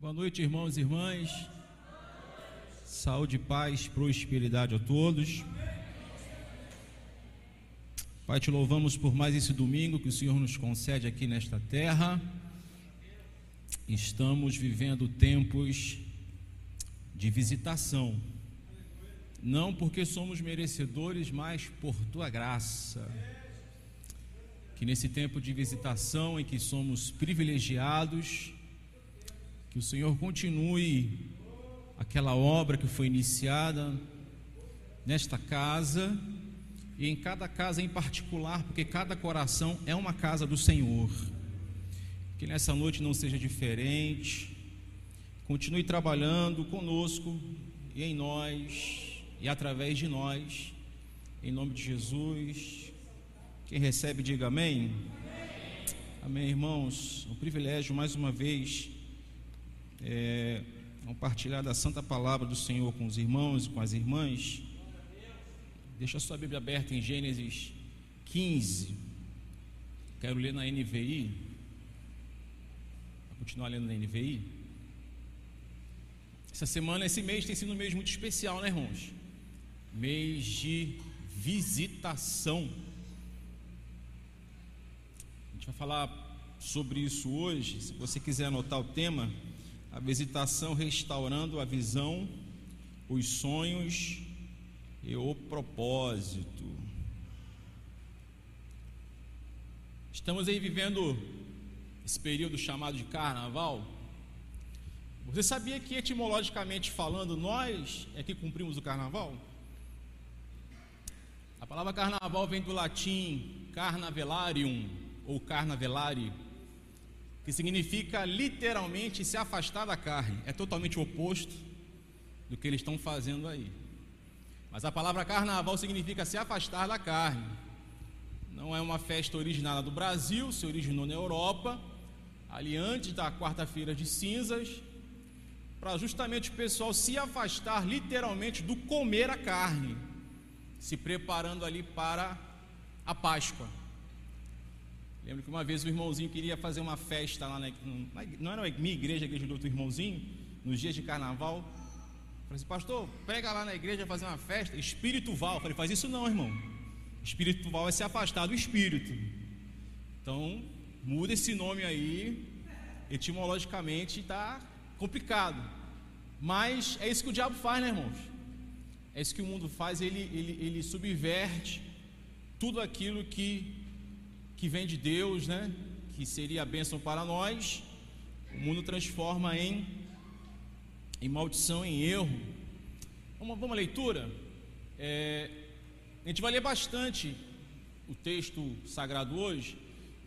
Boa noite, irmãos e irmãs. Saúde, paz, prosperidade a todos. Pai, te louvamos por mais esse domingo que o Senhor nos concede aqui nesta terra. Estamos vivendo tempos de visitação. Não porque somos merecedores, mas por tua graça. Que nesse tempo de visitação em que somos privilegiados, que o Senhor continue aquela obra que foi iniciada nesta casa e em cada casa em particular, porque cada coração é uma casa do Senhor. Que nessa noite não seja diferente. Continue trabalhando conosco e em nós e através de nós. Em nome de Jesus. Quem recebe, diga amém. Amém, amém irmãos. É um privilégio mais uma vez é, compartilhar da santa palavra do Senhor com os irmãos e com as irmãs. Deixa a sua Bíblia aberta em Gênesis 15. Quero ler na NVI. Vou continuar lendo na NVI. Essa semana, esse mês tem sido um mês muito especial, né, irmãos? Mês de visitação. A gente vai falar sobre isso hoje. Se você quiser anotar o tema, a visitação restaurando a visão, os sonhos e o propósito. Estamos aí vivendo esse período chamado de carnaval. Você sabia que etimologicamente falando, nós é que cumprimos o carnaval? A palavra carnaval vem do latim carnavelarium ou carnavelari, que significa literalmente se afastar da carne. É totalmente o oposto do que eles estão fazendo aí. Mas a palavra carnaval significa se afastar da carne. Não é uma festa originada do Brasil, se originou na Europa, ali antes da quarta-feira de cinzas, para justamente o pessoal se afastar literalmente do comer a carne, se preparando ali para a Páscoa. Lembro que uma vez o irmãozinho queria fazer uma festa lá na, não era na minha igreja, a igreja do outro irmãozinho, nos dias de carnaval. Falei assim, pastor, prega lá na igreja fazer uma festa, espiritual. Falei, faz isso não, irmão. Espiritual é se afastar do espírito. Então, muda esse nome aí, etimologicamente está complicado. Mas é isso que o diabo faz, né, irmãos? É isso que o mundo faz, ele, ele, ele subverte tudo aquilo que que vem de Deus, né? Que seria a bênção para nós. O mundo transforma em, em maldição, em erro. Vamos, vamos à leitura? É, a gente vai ler bastante o texto sagrado hoje.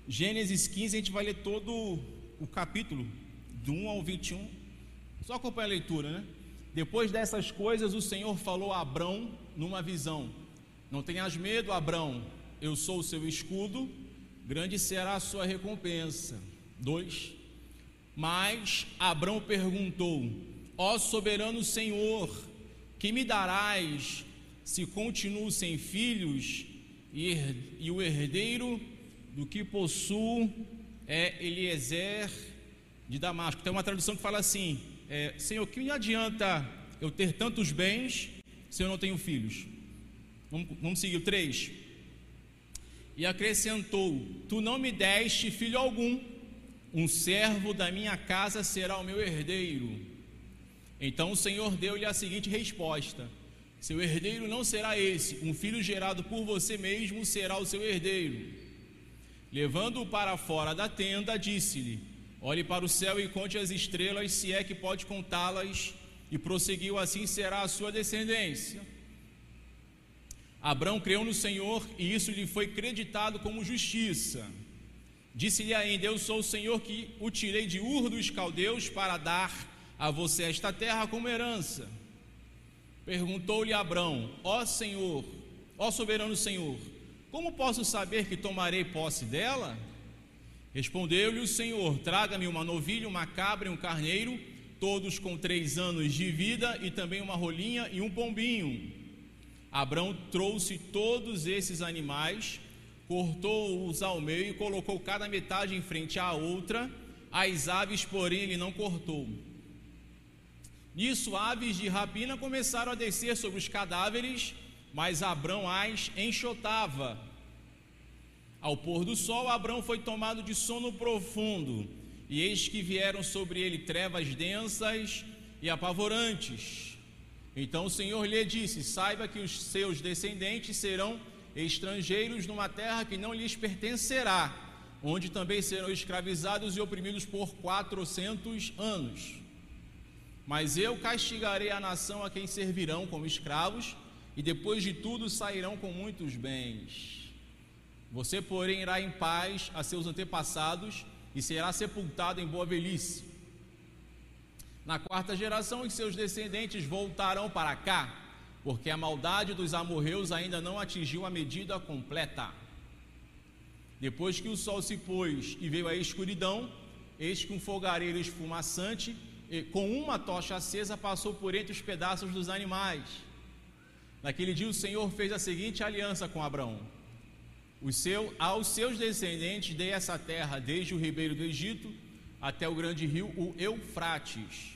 Gênesis 15, a gente vai ler todo o capítulo, do 1 ao 21. Só acompanha a leitura, né? Depois dessas coisas, o Senhor falou a Abrão numa visão: Não tenhas medo, Abrão, eu sou o seu escudo grande será a sua recompensa. 2. Mas Abrão perguntou: Ó soberano Senhor, que me darás se continuo sem filhos e, e o herdeiro do que possuo é Eliezer de Damasco? Tem uma tradução que fala assim: é, Senhor, que me adianta eu ter tantos bens se eu não tenho filhos? Vamos, vamos seguir o 3 e acrescentou: Tu não me deste filho algum, um servo da minha casa será o meu herdeiro. Então o Senhor deu-lhe a seguinte resposta: Seu herdeiro não será esse, um filho gerado por você mesmo será o seu herdeiro. Levando-o para fora da tenda, disse-lhe: Olhe para o céu e conte as estrelas, se é que pode contá-las. E prosseguiu: Assim será a sua descendência. Abraão creu no Senhor e isso lhe foi creditado como justiça. Disse-lhe ainda: Eu sou o Senhor que o tirei de Ur dos Caldeus para dar a você esta terra como herança. Perguntou-lhe Abraão: Ó Senhor, ó soberano Senhor, como posso saber que tomarei posse dela? Respondeu-lhe o Senhor: Traga-me uma novilha, uma cabra e um carneiro, todos com três anos de vida, e também uma rolinha e um pombinho Abraão trouxe todos esses animais, cortou-os ao meio e colocou cada metade em frente à outra. As aves, porém, ele não cortou. Nisso, aves de rapina começaram a descer sobre os cadáveres, mas Abrão as enxotava. Ao pôr do sol, Abrão foi tomado de sono profundo, e eis que vieram sobre ele trevas densas e apavorantes. Então o Senhor lhe disse: Saiba que os seus descendentes serão estrangeiros numa terra que não lhes pertencerá, onde também serão escravizados e oprimidos por quatrocentos anos. Mas eu castigarei a nação a quem servirão como escravos, e depois de tudo sairão com muitos bens. Você, porém, irá em paz a seus antepassados e será sepultado em boa velhice. Na quarta geração, os seus descendentes voltarão para cá, porque a maldade dos amorreus ainda não atingiu a medida completa. Depois que o sol se pôs e veio a escuridão, eis que um fogareiro esfumaçante, com uma tocha acesa, passou por entre os pedaços dos animais. Naquele dia o Senhor fez a seguinte aliança com Abraão: seu, aos seus descendentes dei essa terra, desde o ribeiro do Egito até o grande rio, o Eufrates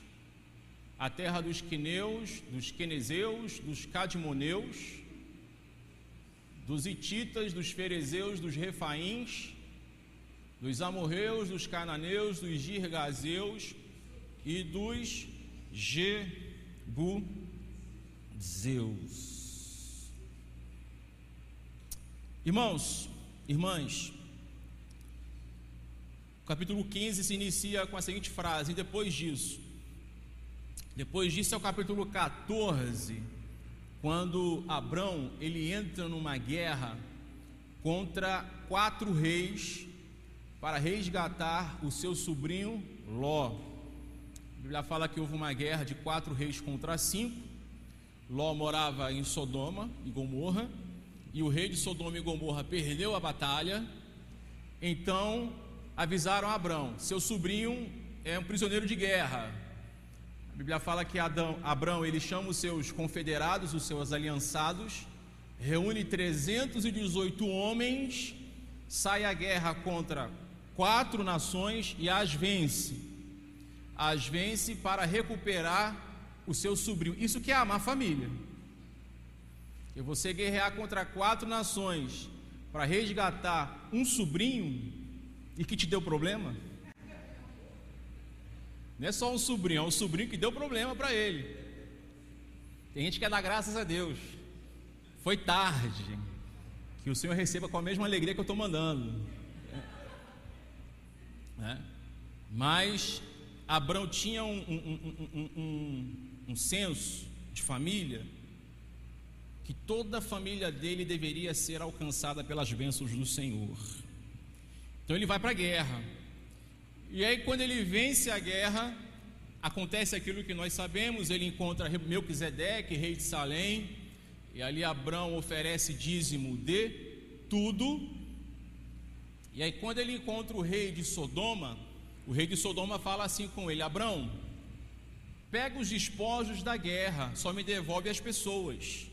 a terra dos quineus, dos quenezeus, dos cadmoneus, dos ititas, dos ferezeus, dos refaíns, dos amorreus, dos cananeus, dos girgazeus e dos jebuseus. Irmãos, irmãs, capítulo 15 se inicia com a seguinte frase: e depois disso, depois disso é o capítulo 14, quando Abrão ele entra numa guerra contra quatro reis para resgatar o seu sobrinho Ló. A Bíblia fala que houve uma guerra de quatro reis contra cinco. Ló morava em Sodoma e Gomorra, e o rei de Sodoma e Gomorra perdeu a batalha. Então avisaram a Abrão: seu sobrinho é um prisioneiro de guerra, Bíblia fala que Adão, Abraão ele chama os seus confederados, os seus aliançados, reúne 318 homens, sai à guerra contra quatro nações e as vence. As vence para recuperar o seu sobrinho. Isso que é amar a família. E você guerrear contra quatro nações para resgatar um sobrinho e que te deu problema? Não é só um sobrinho, é um sobrinho que deu problema para ele. Tem gente que quer dar graças a Deus. Foi tarde. Que o Senhor receba com a mesma alegria que eu estou mandando. É. Mas Abraão tinha um, um, um, um, senso de família que toda a família dele deveria ser alcançada pelas bênçãos do Senhor. Então ele vai para a guerra. E aí, quando ele vence a guerra, acontece aquilo que nós sabemos: ele encontra Melquisedeque, rei de Salém, e ali Abraão oferece dízimo de tudo. E aí, quando ele encontra o rei de Sodoma, o rei de Sodoma fala assim com ele: Abraão, pega os despojos da guerra, só me devolve as pessoas.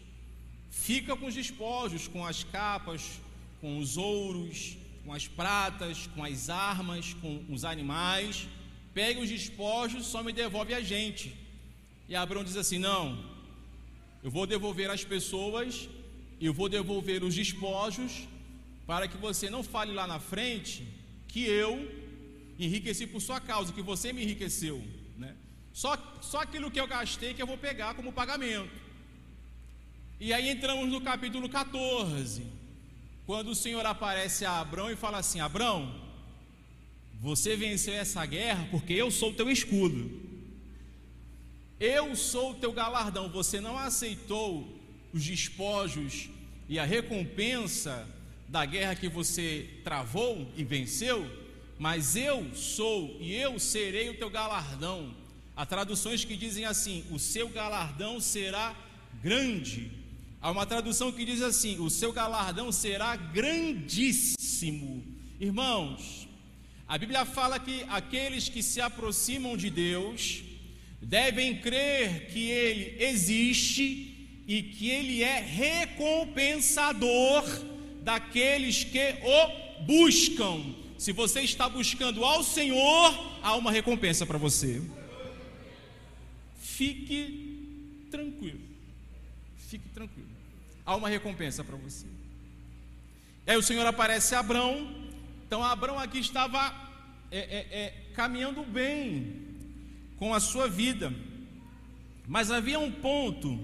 Fica com os despojos, com as capas, com os ouros, com as pratas, com as armas, com os animais, pegue os despojos, só me devolve a gente. E Abraão diz assim: Não, eu vou devolver as pessoas, eu vou devolver os despojos, para que você não fale lá na frente que eu enriqueci por sua causa, que você me enriqueceu. Né? Só, só aquilo que eu gastei que eu vou pegar como pagamento. E aí entramos no capítulo 14 quando o Senhor aparece a Abrão e fala assim: Abrão, você venceu essa guerra porque eu sou o teu escudo. Eu sou o teu galardão. Você não aceitou os despojos e a recompensa da guerra que você travou e venceu, mas eu sou e eu serei o teu galardão. Há traduções que dizem assim: o seu galardão será grande. Há uma tradução que diz assim: o seu galardão será grandíssimo. Irmãos, a Bíblia fala que aqueles que se aproximam de Deus devem crer que Ele existe e que Ele é recompensador daqueles que o buscam. Se você está buscando ao Senhor, há uma recompensa para você. fique tranquilo. Fique tranquilo. Há uma recompensa para você. E aí o Senhor aparece a Abrão. Então Abrão aqui estava é, é, é, caminhando bem com a sua vida. Mas havia um ponto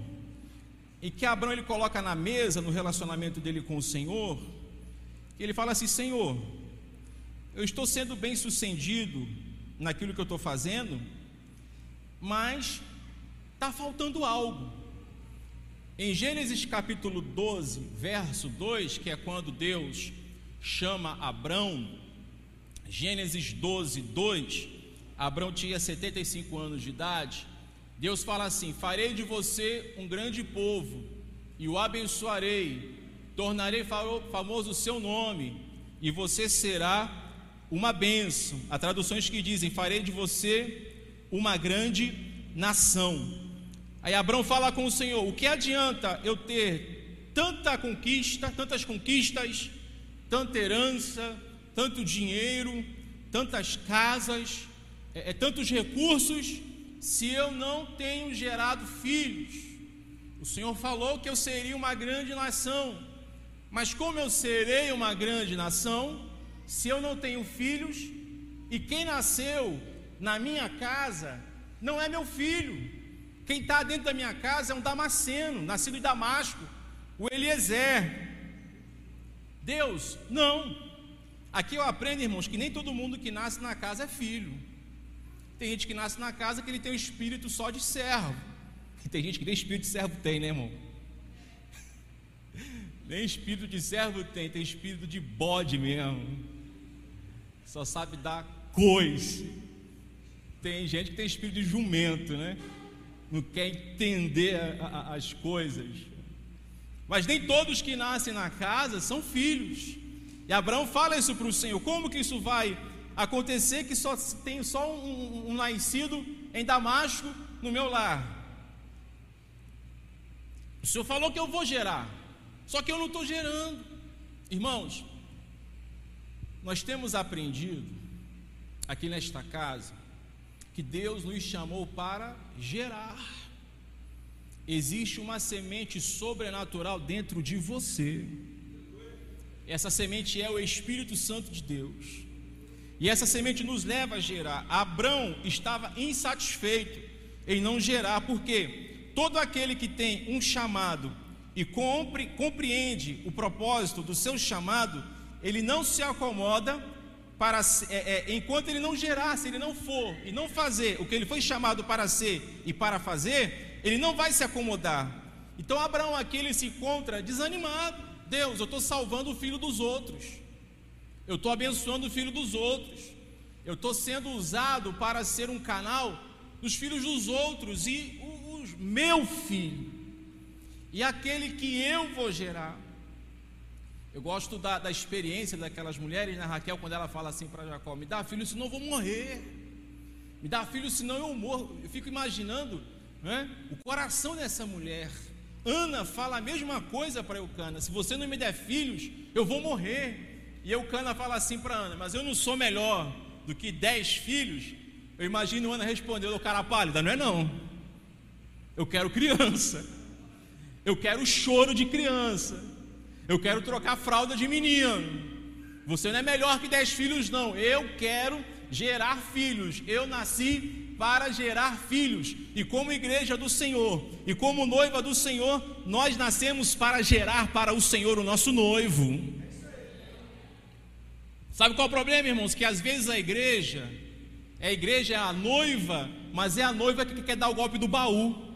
em que Abraão ele coloca na mesa, no relacionamento dele com o Senhor, que ele fala assim: Senhor, eu estou sendo bem sucedido naquilo que eu estou fazendo, mas está faltando algo. Em Gênesis capítulo 12, verso 2, que é quando Deus chama Abrão, Gênesis 12, 2, Abrão tinha 75 anos de idade, Deus fala assim: Farei de você um grande povo e o abençoarei, tornarei famoso o seu nome e você será uma bênção. Há traduções que dizem: Farei de você uma grande nação. Aí Abraão fala com o Senhor: O que adianta eu ter tanta conquista, tantas conquistas, tanta herança, tanto dinheiro, tantas casas, é, é tantos recursos? se eu não tenho gerado filhos. O Senhor falou que eu seria uma grande nação, mas como eu serei uma grande nação, se eu não tenho filhos, e quem nasceu na minha casa não é meu filho, quem está dentro da minha casa é um Damasceno, nascido em Damasco, o Eliezer. Deus, não. Aqui eu aprendo, irmãos, que nem todo mundo que nasce na casa é filho. Tem gente que nasce na casa que ele tem um espírito só de servo. E tem gente que nem espírito de servo tem, né, irmão? Nem espírito de servo tem, tem espírito de bode mesmo. Só sabe dar coisa. Tem gente que tem espírito de jumento, né? Não quer entender a, a, as coisas. Mas nem todos que nascem na casa são filhos. E Abraão fala isso para o Senhor: como que isso vai acontecer que só tenho só um, um, nascido em Damasco no meu lar. O Senhor falou que eu vou gerar, só que eu não estou gerando. Irmãos, nós temos aprendido aqui nesta casa que Deus nos chamou para gerar. Existe uma semente sobrenatural dentro de você. Essa semente é o Espírito Santo de Deus. E essa semente nos leva a gerar. Abrão estava insatisfeito em não gerar, porque todo aquele que tem um chamado e compre, compreende o propósito do seu chamado, ele não se acomoda para é, é, enquanto ele não gerar, se ele não for e não fazer o que ele foi chamado para ser e para fazer, ele não vai se acomodar. Então Abraão aqui ele se encontra desanimado. Deus, eu estou salvando o filho dos outros. Eu estou abençoando o filho dos outros. Eu estou sendo usado para ser um canal dos filhos dos outros e o, o meu filho. E aquele que eu vou gerar. Eu gosto da, da experiência daquelas mulheres, né, Raquel, quando ela fala assim para Jacó: Me dá filho, senão eu vou morrer. Me dá filho, senão eu morro. Eu fico imaginando né, o coração dessa mulher. Ana fala a mesma coisa para Eucana: Se você não me der filhos, eu vou morrer. E Eucana fala assim para Ana: Mas eu não sou melhor do que dez filhos. Eu imagino Ana respondendo: Cara pálida, não é não. Eu quero criança. Eu quero choro de criança. Eu quero trocar fralda de menino. Você não é melhor que dez filhos, não. Eu quero gerar filhos. Eu nasci para gerar filhos. E como igreja do Senhor, e como noiva do Senhor, nós nascemos para gerar para o Senhor o nosso noivo. Sabe qual é o problema, irmãos? Que às vezes a igreja, a igreja é a noiva, mas é a noiva que quer dar o golpe do baú.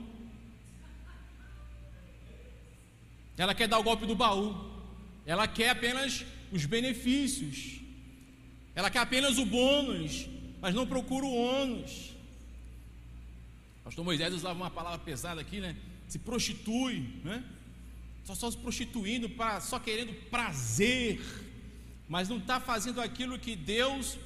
Ela quer dar o golpe do baú. Ela quer apenas os benefícios. Ela quer apenas o bônus, mas não procura o ônus. Pastor Moisés usava uma palavra pesada aqui, né? Se prostitui, né? Só, só se prostituindo, pra, só querendo prazer mas não está fazendo aquilo que Deus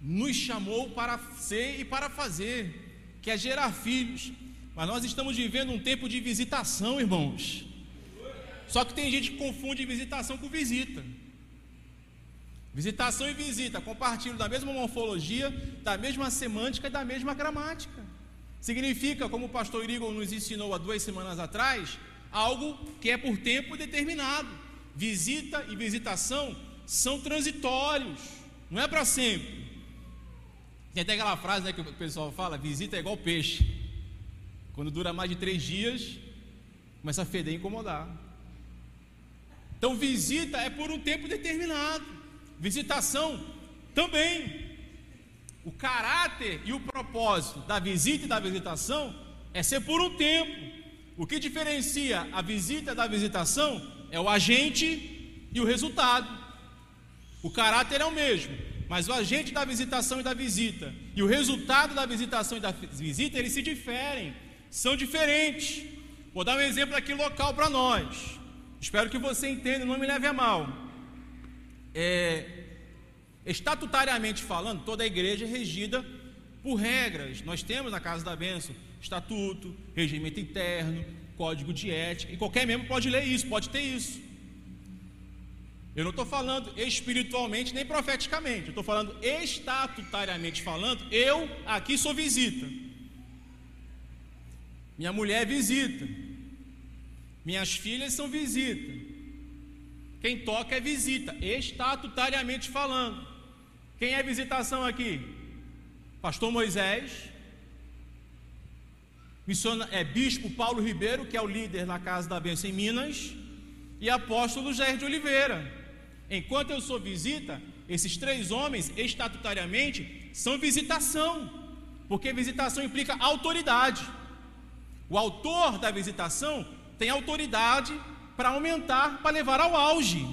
nos chamou para ser e para fazer, que é gerar filhos. Mas nós estamos vivendo um tempo de visitação, irmãos. Só que tem gente que confunde visitação com visita. Visitação e visita compartilham da mesma morfologia, da mesma semântica e da mesma gramática. significa, como o pastor Igor nos ensinou há duas semanas atrás, algo que é por tempo determinado. Visita e visitação são transitórios, não é para sempre. Tem até aquela frase né, que o pessoal fala: visita é igual peixe. Quando dura mais de três dias, começa a feder e incomodar. Então, visita é por um tempo determinado, visitação também. O caráter e o propósito da visita e da visitação é ser por um tempo. O que diferencia a visita da visitação é o agente e o resultado. O caráter é o mesmo, mas o agente da visitação e da visita e o resultado da visitação e da visita eles se diferem, são diferentes. Vou dar um exemplo aqui local para nós. Espero que você entenda, não me leve a mal. É, estatutariamente falando, toda a igreja é regida por regras. Nós temos na Casa da Bênção estatuto, regimento interno, código de ética, e qualquer membro pode ler isso, pode ter isso. Eu não estou falando espiritualmente nem profeticamente, eu estou falando estatutariamente falando, eu aqui sou visita. Minha mulher é visita. Minhas filhas são visita. Quem toca é visita, estatutariamente falando. Quem é visitação aqui? Pastor Moisés, missiona, é Bispo Paulo Ribeiro, que é o líder na Casa da Bênção em Minas, e Apóstolo Jair de Oliveira. Enquanto eu sou visita, esses três homens, estatutariamente, são visitação, porque visitação implica autoridade. O autor da visitação tem autoridade para aumentar, para levar ao auge,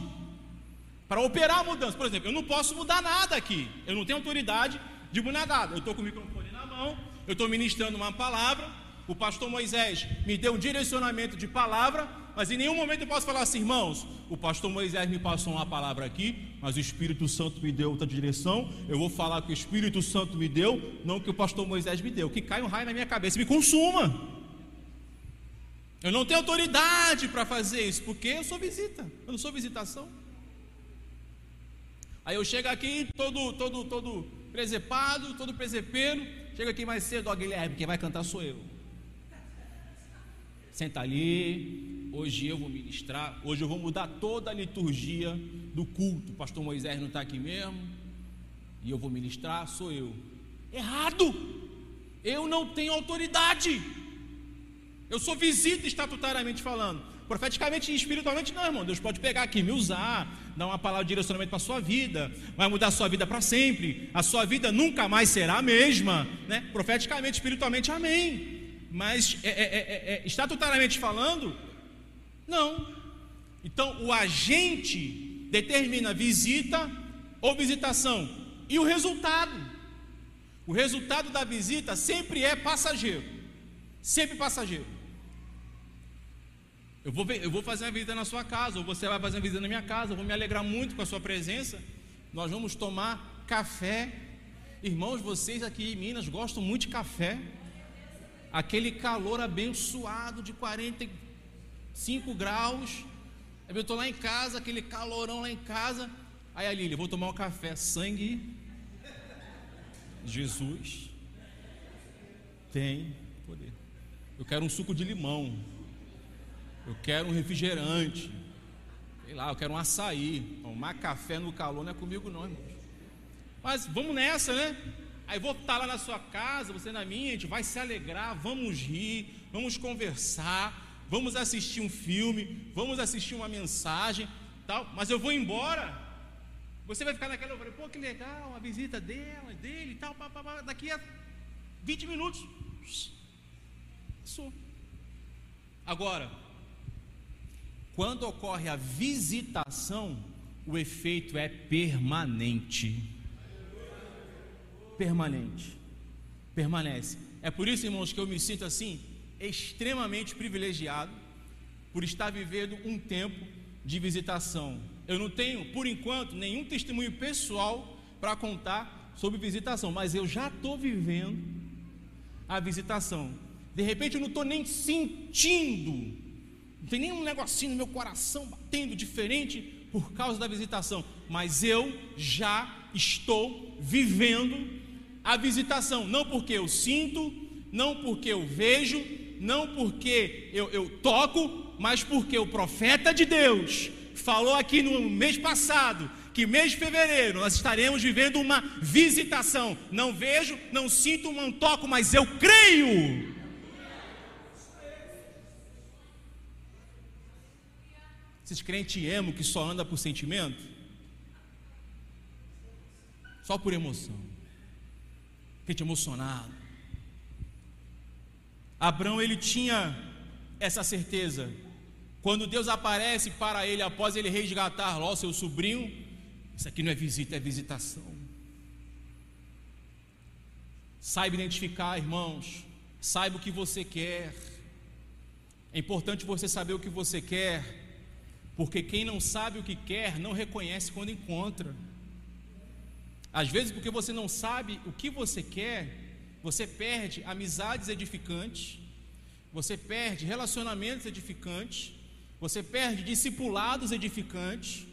para operar a mudança. Por exemplo, eu não posso mudar nada aqui, eu não tenho autoridade de mudar nada. Eu estou com o microfone na mão, eu estou ministrando uma palavra, o pastor Moisés me deu um direcionamento de palavra, mas em nenhum momento eu posso falar assim, irmãos, o pastor Moisés me passou uma palavra aqui, mas o Espírito Santo me deu outra direção, eu vou falar que o Espírito Santo me deu, não que o pastor Moisés me deu, que cai um raio na minha cabeça e me consuma. Eu não tenho autoridade para fazer isso, porque eu sou visita, eu não sou visitação. Aí eu chego aqui todo, todo, todo presepado, todo presepeiro, chego aqui mais cedo, ó Guilherme, quem vai cantar sou eu senta ali, hoje eu vou ministrar, hoje eu vou mudar toda a liturgia do culto. O pastor Moisés não está aqui mesmo, e eu vou ministrar, sou eu. Errado! Eu não tenho autoridade. Eu sou visita estatutariamente falando. Profeticamente e espiritualmente, não, irmão. Deus pode pegar aqui, me usar, dar uma palavra de direcionamento para a sua vida, vai mudar a sua vida para sempre. A sua vida nunca mais será a mesma. Né? Profeticamente, espiritualmente, amém. Mas é, é, é, é, estatutariamente falando, não. Então o agente determina visita ou visitação e o resultado. O resultado da visita sempre é passageiro. Sempre passageiro. Eu vou, eu vou fazer uma visita na sua casa, ou você vai fazer uma visita na minha casa, eu vou me alegrar muito com a sua presença. Nós vamos tomar café. Irmãos, vocês aqui em Minas gostam muito de café aquele calor abençoado de 45 graus. Eu estou lá em casa, aquele calorão lá em casa. Aí a Lília, vou tomar um café, sangue. Jesus tem poder. Eu quero um suco de limão. Eu quero um refrigerante. Sei lá, eu quero um açaí. Tomar café no calor não é comigo, não, irmão. Mas vamos nessa, né? Aí vou estar lá na sua casa, você na minha, a gente vai se alegrar, vamos rir, vamos conversar, vamos assistir um filme, vamos assistir uma mensagem, tal. Mas eu vou embora. Você vai ficar naquela, pô, que legal, a visita dela, dele e tal, pá, pá, pá. daqui a 20 minutos. Passou. Agora, quando ocorre a visitação, o efeito é permanente permanente. Permanece. É por isso, irmãos, que eu me sinto assim, extremamente privilegiado por estar vivendo um tempo de visitação. Eu não tenho, por enquanto, nenhum testemunho pessoal para contar sobre visitação, mas eu já estou vivendo a visitação. De repente eu não estou nem sentindo, não tem nenhum negocinho no meu coração batendo diferente por causa da visitação, mas eu já estou vivendo a visitação, não porque eu sinto, não porque eu vejo, não porque eu, eu toco, mas porque o profeta de Deus falou aqui no mês passado que mês de fevereiro nós estaremos vivendo uma visitação. Não vejo, não sinto, não toco, mas eu creio. Esses crentes emo que só anda por sentimento? Só por emoção. Crente emocionado. Abraão ele tinha essa certeza. Quando Deus aparece para ele após ele resgatar Ló, seu sobrinho, isso aqui não é visita, é visitação. Saiba identificar, irmãos. Saiba o que você quer. É importante você saber o que você quer porque quem não sabe o que quer não reconhece quando encontra. Às vezes, porque você não sabe o que você quer, você perde amizades edificantes, você perde relacionamentos edificantes, você perde discipulados edificantes,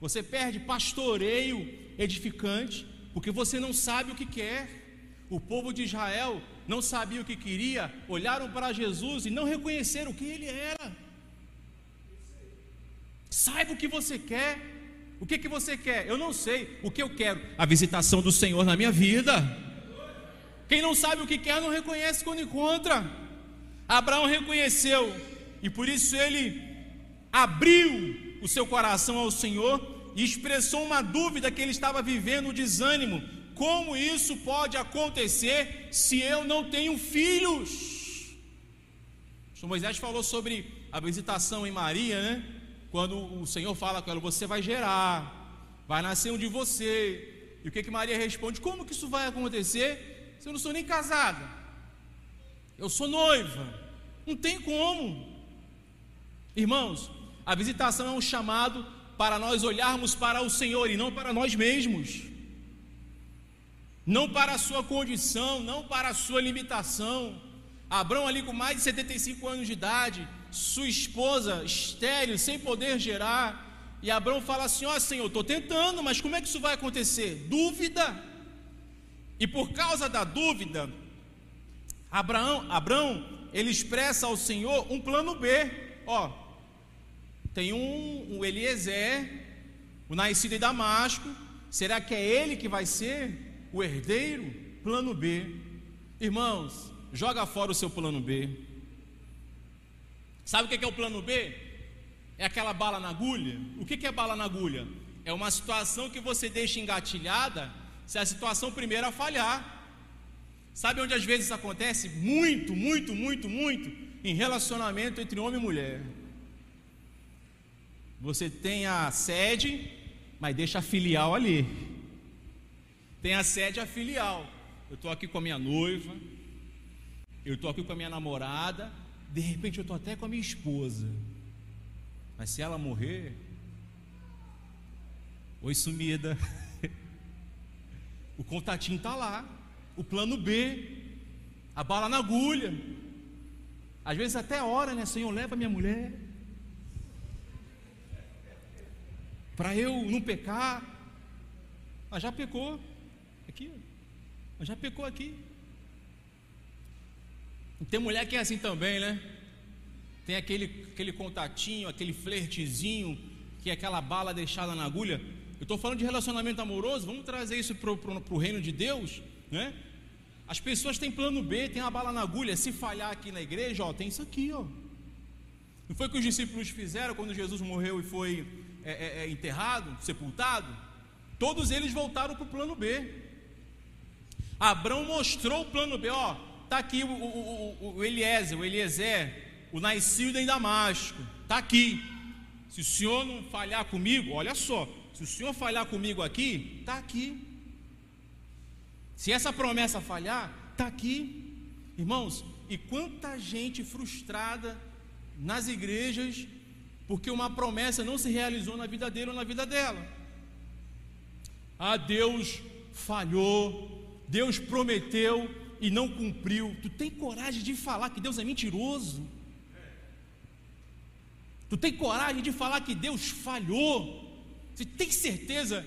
você perde pastoreio edificante, porque você não sabe o que quer. O povo de Israel não sabia o que queria, olharam para Jesus e não reconheceram o que ele era. Saiba o que você quer. O que, que você quer? Eu não sei. O que eu quero? A visitação do Senhor na minha vida. Quem não sabe o que quer não reconhece quando encontra. Abraão reconheceu e por isso ele abriu o seu coração ao Senhor e expressou uma dúvida que ele estava vivendo, o desânimo. Como isso pode acontecer se eu não tenho filhos? O Moisés falou sobre a visitação em Maria, né? Quando o Senhor fala com ela, você vai gerar, vai nascer um de você. E o que, que Maria responde? Como que isso vai acontecer se eu não sou nem casada? Eu sou noiva. Não tem como. Irmãos, a visitação é um chamado para nós olharmos para o Senhor e não para nós mesmos. Não para a sua condição, não para a sua limitação. Abraão ali com mais de 75 anos de idade, sua esposa estéril, sem poder gerar. E Abraão fala assim: Ó oh, Senhor, estou tentando, mas como é que isso vai acontecer? Dúvida. E por causa da dúvida, Abraão, Abraão ele expressa ao Senhor um plano B. Ó, tem um, um Eliezer, o nascido em Damasco. Será que é ele que vai ser o herdeiro? Plano B. Irmãos, joga fora o seu plano B. Sabe o que é o plano B? É aquela bala na agulha. O que é bala na agulha? É uma situação que você deixa engatilhada se a situação primeira falhar. Sabe onde às vezes acontece? Muito, muito, muito, muito em relacionamento entre homem e mulher. Você tem a sede, mas deixa a filial ali. Tem a sede a filial. Eu estou aqui com a minha noiva, eu estou aqui com a minha namorada, de repente eu estou até com a minha esposa. Mas se ela morrer, oi sumida. o contatinho está lá. O plano B. A bala na agulha. Às vezes até hora, né? Senhor, leva minha mulher. Para eu não pecar. Mas já pecou. Aqui. Mas já pecou aqui. Tem mulher que é assim também, né? Tem aquele, aquele contatinho, aquele flertezinho, que é aquela bala deixada na agulha. Eu estou falando de relacionamento amoroso, vamos trazer isso para o reino de Deus, né? As pessoas têm plano B, tem a bala na agulha. Se falhar aqui na igreja, ó, tem isso aqui, ó. Não foi o que os discípulos fizeram quando Jesus morreu e foi é, é, é enterrado, sepultado? Todos eles voltaram para o plano B. Abraão mostrou o plano B, ó. Está aqui o, o, o, o Eliezer, o Eliezer, o nascido em Damasco. Está aqui. Se o senhor não falhar comigo, olha só. Se o senhor falhar comigo aqui, está aqui. Se essa promessa falhar, está aqui. Irmãos, e quanta gente frustrada nas igrejas porque uma promessa não se realizou na vida dele ou na vida dela. Ah, Deus falhou, Deus prometeu, e não cumpriu, tu tem coragem de falar que Deus é mentiroso? Tu tem coragem de falar que Deus falhou? Você tem certeza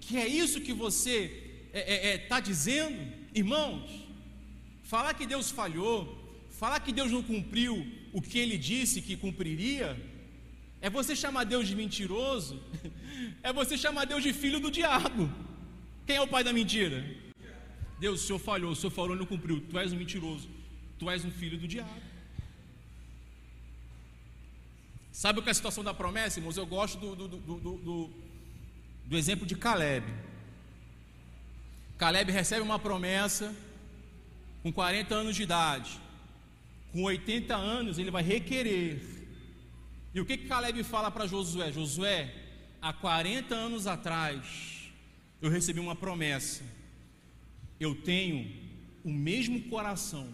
que é isso que você está é, é, é tá dizendo? Irmãos, falar que Deus falhou, falar que Deus não cumpriu o que ele disse que cumpriria, é você chamar Deus de mentiroso, é você chamar Deus de filho do diabo. Quem é o pai da mentira? Deus, o senhor falhou, o senhor falou e não cumpriu. Tu és um mentiroso, tu és um filho do diabo. Sabe o que é a situação da promessa, irmãos? Eu gosto do, do, do, do, exemplo de Caleb. Caleb recebe uma promessa com 40 anos de idade. Com 80 anos ele vai requerer. E o que, que Caleb fala para Josué? Josué, há 40 anos atrás, eu recebi uma promessa. Eu tenho o mesmo coração,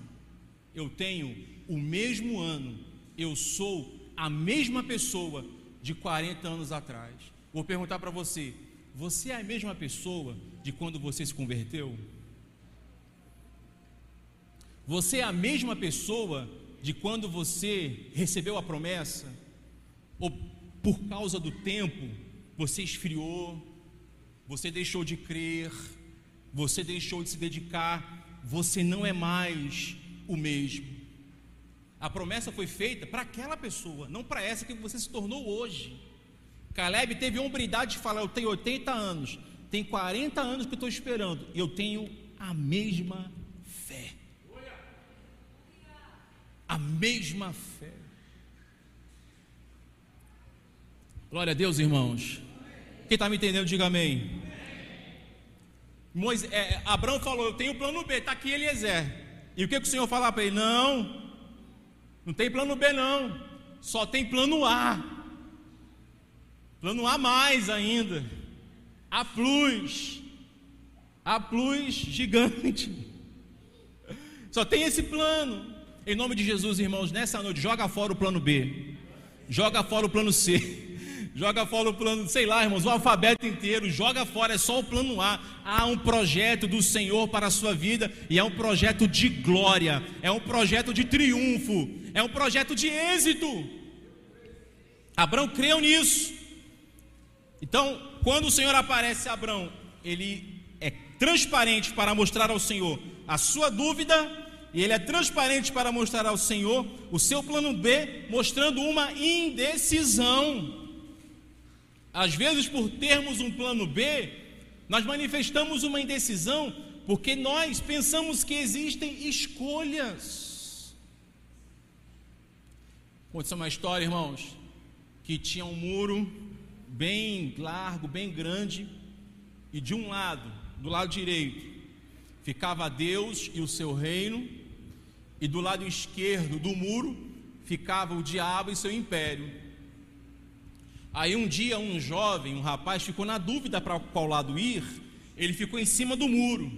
eu tenho o mesmo ano, eu sou a mesma pessoa de 40 anos atrás. Vou perguntar para você: você é a mesma pessoa de quando você se converteu? Você é a mesma pessoa de quando você recebeu a promessa? Ou por causa do tempo você esfriou, você deixou de crer, você deixou de se dedicar, você não é mais o mesmo. A promessa foi feita para aquela pessoa, não para essa que você se tornou hoje. Caleb teve a hombridade de falar: Eu tenho 80 anos, tem 40 anos que estou esperando, e eu tenho a mesma fé. A mesma fé. Glória a Deus, irmãos. Quem está me entendendo, diga amém. Moisés, é, Abraão falou: Eu tenho plano B, está aqui Eliezer. E o que, que o Senhor falou para ele? Não, não tem plano B, não. Só tem plano A. Plano A mais ainda. A plus. A plus gigante. Só tem esse plano. Em nome de Jesus, irmãos, nessa noite, joga fora o plano B. Joga fora o plano C. Joga fora o plano, sei lá, irmãos, o alfabeto inteiro, joga fora, é só o plano A. Há um projeto do Senhor para a sua vida e é um projeto de glória, é um projeto de triunfo, é um projeto de êxito. Abraão creu nisso. Então, quando o Senhor aparece a Abraão, ele é transparente para mostrar ao Senhor a sua dúvida, e ele é transparente para mostrar ao Senhor o seu plano B, mostrando uma indecisão. Às vezes, por termos um plano B, nós manifestamos uma indecisão porque nós pensamos que existem escolhas. Aconteceu uma história, irmãos, que tinha um muro bem largo, bem grande, e de um lado, do lado direito, ficava Deus e o seu reino, e do lado esquerdo do muro ficava o diabo e seu império. Aí um dia um jovem, um rapaz, ficou na dúvida para qual lado ir. Ele ficou em cima do muro.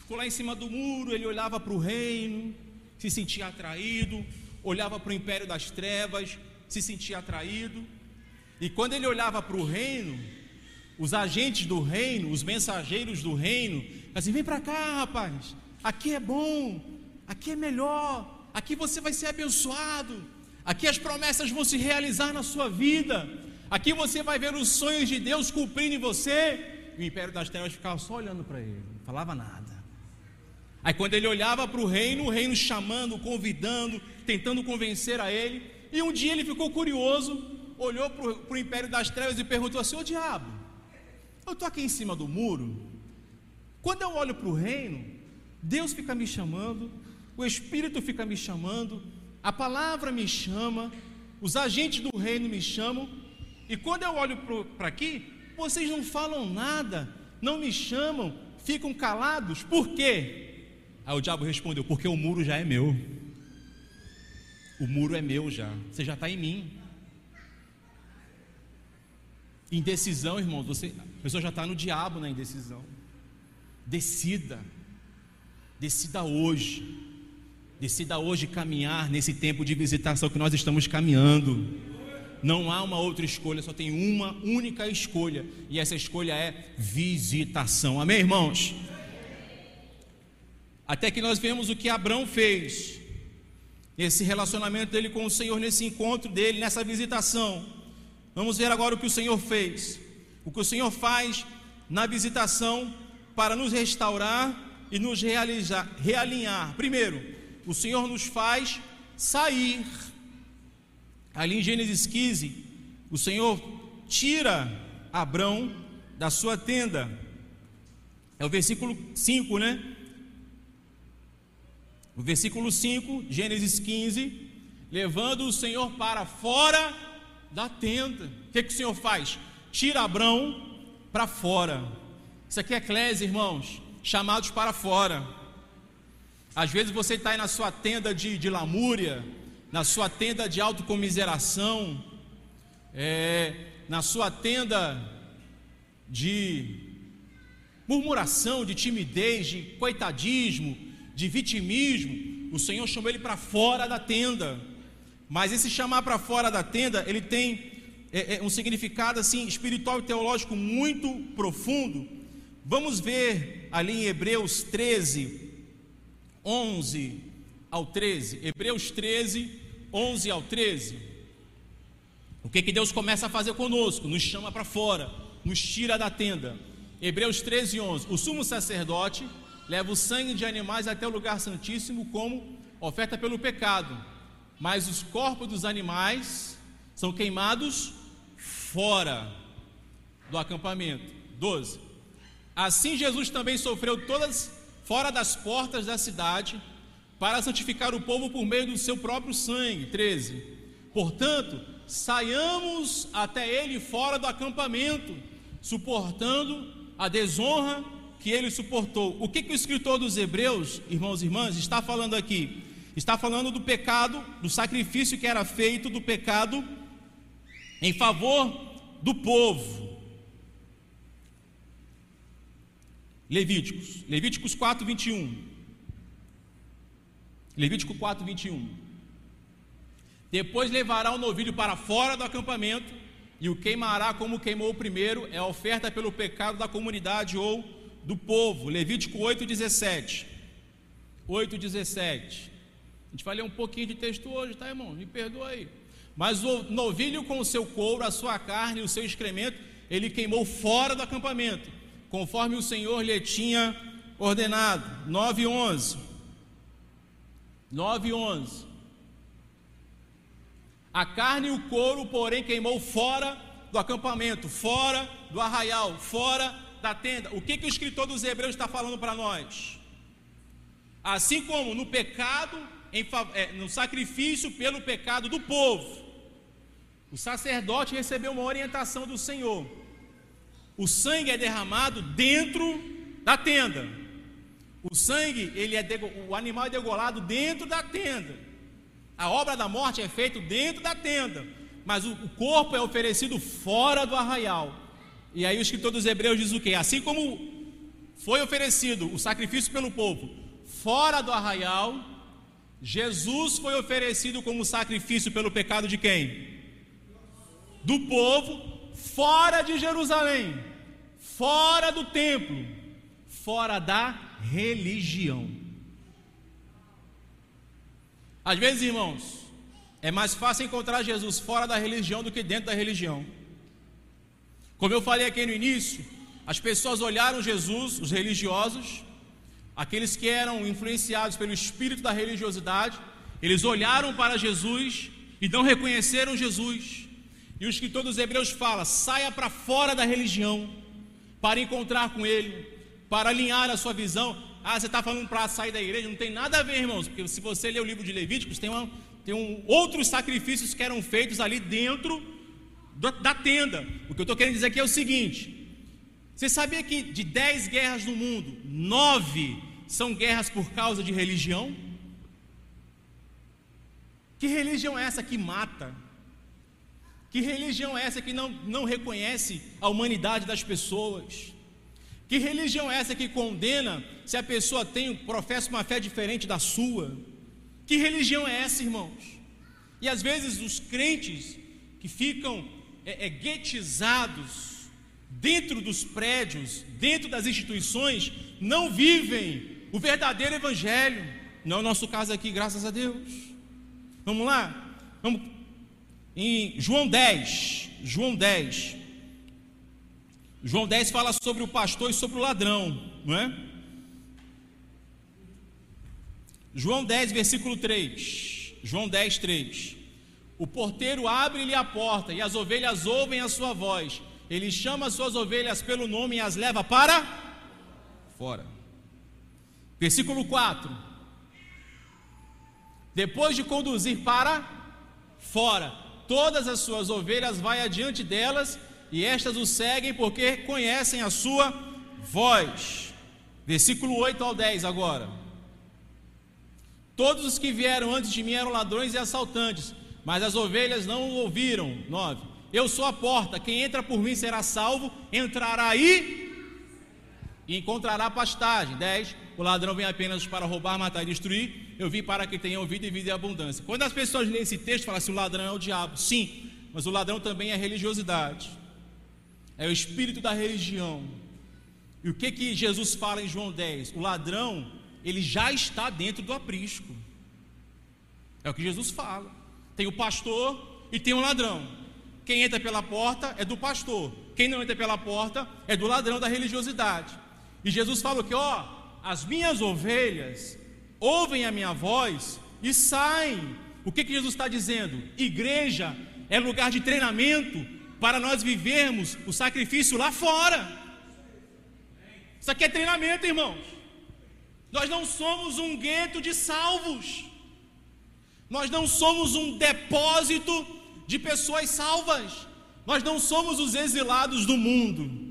Ficou lá em cima do muro, ele olhava para o reino, se sentia atraído, olhava para o império das trevas, se sentia atraído. E quando ele olhava para o reino, os agentes do reino, os mensageiros do reino, assim: vem para cá, rapaz, aqui é bom, aqui é melhor, aqui você vai ser abençoado Aqui as promessas vão se realizar na sua vida. Aqui você vai ver os sonhos de Deus cumprindo em você. E o império das trevas ficava só olhando para ele, não falava nada. Aí quando ele olhava para o reino, o reino chamando, convidando, tentando convencer a ele. E um dia ele ficou curioso, olhou para o império das trevas e perguntou assim: Ô diabo, eu estou aqui em cima do muro. Quando eu olho para o reino, Deus fica me chamando, o Espírito fica me chamando, a palavra me chama, os agentes do reino me chamam, e quando eu olho para aqui, vocês não falam nada, não me chamam, ficam calados, por quê? Aí o diabo respondeu: porque o muro já é meu. O muro é meu já, você já está em mim. Indecisão, irmãos, você, a pessoa já está no diabo na indecisão. Decida, decida hoje Decida hoje caminhar nesse tempo de visitação que nós estamos caminhando. Não há uma outra escolha, só tem uma única escolha, e essa escolha é visitação. Amém, irmãos? Até que nós vemos o que Abraão fez, esse relacionamento dele com o Senhor, nesse encontro dele, nessa visitação. Vamos ver agora o que o Senhor fez. O que o Senhor faz na visitação para nos restaurar e nos realizar, realinhar. Primeiro, o Senhor nos faz sair. Ali em Gênesis 15, o Senhor tira Abrão da sua tenda. É o versículo 5, né? O versículo 5, Gênesis 15, levando o Senhor para fora da tenda. O que, que o Senhor faz? Tira Abrão para fora. Isso aqui é eclésia, irmãos, chamados para fora. Às vezes você está aí na sua tenda de, de lamúria, na sua tenda de autocomiseração, é, na sua tenda de murmuração, de timidez, de coitadismo, de vitimismo. O Senhor chamou ele para fora da tenda. Mas esse chamar para fora da tenda, ele tem é, é um significado assim espiritual e teológico muito profundo. Vamos ver ali em Hebreus 13, 11 ao 13. Hebreus 13, 11 ao 13. O que, que Deus começa a fazer conosco? Nos chama para fora, nos tira da tenda. Hebreus 13, 11. O sumo sacerdote leva o sangue de animais até o lugar santíssimo como oferta pelo pecado, mas os corpos dos animais são queimados fora do acampamento. 12. Assim Jesus também sofreu todas fora das portas da cidade para santificar o povo por meio do seu próprio sangue. 13. Portanto, saiamos até ele fora do acampamento, suportando a desonra que ele suportou. O que, que o escritor dos Hebreus, irmãos e irmãs, está falando aqui? Está falando do pecado, do sacrifício que era feito do pecado em favor do povo. Levíticos, Levíticos 4, 21. Levítico 4, 21. Depois levará o novilho para fora do acampamento e o queimará como queimou o primeiro, é oferta pelo pecado da comunidade ou do povo. Levítico 8, 17. 8, 17. A gente vai ler um pouquinho de texto hoje, tá, irmão? Me perdoa aí. Mas o novilho com o seu couro, a sua carne, o seu excremento, ele queimou fora do acampamento, conforme o Senhor lhe tinha ordenado. 9, 11. 9 e 11. A carne e o couro, porém, queimou fora do acampamento, fora do arraial, fora da tenda. O que, que o escritor dos Hebreus está falando para nós? Assim como no pecado, em, é, no sacrifício pelo pecado do povo, o sacerdote recebeu uma orientação do Senhor. O sangue é derramado dentro da tenda. O sangue, ele é o animal é degolado dentro da tenda. A obra da morte é feita dentro da tenda, mas o, o corpo é oferecido fora do arraial. E aí o escritor dos Hebreus diz o quê? Assim como foi oferecido o sacrifício pelo povo fora do arraial, Jesus foi oferecido como sacrifício pelo pecado de quem? Do povo fora de Jerusalém, fora do templo, fora da religião. Às vezes, irmãos, é mais fácil encontrar Jesus fora da religião do que dentro da religião. Como eu falei aqui no início, as pessoas olharam Jesus, os religiosos, aqueles que eram influenciados pelo espírito da religiosidade, eles olharam para Jesus e não reconheceram Jesus. E o escritor dos Hebreus fala: saia para fora da religião para encontrar com Ele, para alinhar a sua visão. Ah, você está falando para sair da igreja? Não tem nada a ver, irmãos, porque se você ler o livro de Levíticos, tem, uma, tem um, outros sacrifícios que eram feitos ali dentro do, da tenda. O que eu estou querendo dizer aqui é o seguinte: você sabia que de dez guerras no mundo, nove são guerras por causa de religião? Que religião é essa que mata? Que religião é essa que não, não reconhece a humanidade das pessoas? Que religião é essa que condena se a pessoa tem, professa uma fé diferente da sua? Que religião é essa, irmãos? E às vezes os crentes que ficam é, é, guetizados dentro dos prédios, dentro das instituições, não vivem o verdadeiro evangelho. Não é o nosso caso aqui, graças a Deus. Vamos lá? Vamos em João 10, João 10. João 10 fala sobre o pastor e sobre o ladrão, não é? João 10, versículo 3. João 10, 3. O porteiro abre-lhe a porta e as ovelhas ouvem a sua voz. Ele chama as suas ovelhas pelo nome e as leva para fora. Versículo 4. Depois de conduzir para fora, todas as suas ovelhas vai adiante delas e estas o seguem porque conhecem a sua voz. Versículo 8 ao 10 agora. Todos os que vieram antes de mim eram ladrões e assaltantes, mas as ovelhas não o ouviram. 9. Eu sou a porta, quem entra por mim será salvo, entrará aí e encontrará pastagem. 10. O ladrão vem apenas para roubar, matar e destruir. Eu vim para que tenha ouvido e vida em abundância. Quando as pessoas leem esse texto, falam assim: o ladrão é o diabo. Sim, mas o ladrão também é religiosidade, é o espírito da religião. E o que que Jesus fala em João 10? O ladrão ele já está dentro do aprisco. É o que Jesus fala. Tem o pastor e tem o ladrão. Quem entra pela porta é do pastor. Quem não entra pela porta é do ladrão da religiosidade. E Jesus fala que, ó, as minhas ovelhas ouvem a minha voz e saem. O que, que Jesus está dizendo? Igreja é lugar de treinamento para nós vivermos o sacrifício lá fora. Isso aqui é treinamento, irmãos. Nós não somos um gueto de salvos. Nós não somos um depósito de pessoas salvas. Nós não somos os exilados do mundo.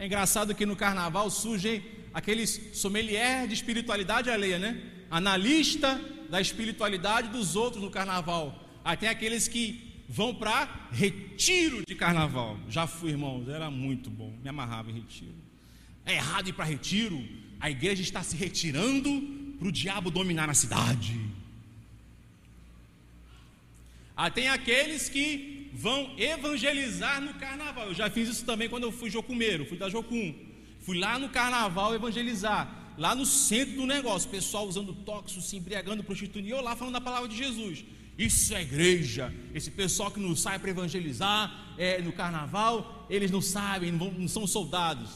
É engraçado que no carnaval surgem aqueles sommelier de espiritualidade alheia, né? Analista da espiritualidade dos outros no carnaval. Aí tem aqueles que vão para retiro de carnaval. Já fui, irmãos, era muito bom. Me amarrava em retiro. É errado ir para retiro a igreja está se retirando para o diabo dominar a cidade. Ah, tem aqueles que vão evangelizar no carnaval. Eu já fiz isso também quando eu fui jocumeiro, fui da Jocum. Fui lá no carnaval evangelizar, lá no centro do negócio, pessoal usando tóxico, se embriagando, prostituindo, e eu lá falando a palavra de Jesus. Isso é igreja. Esse pessoal que não sai para evangelizar é, no carnaval, eles não sabem, não, vão, não são soldados.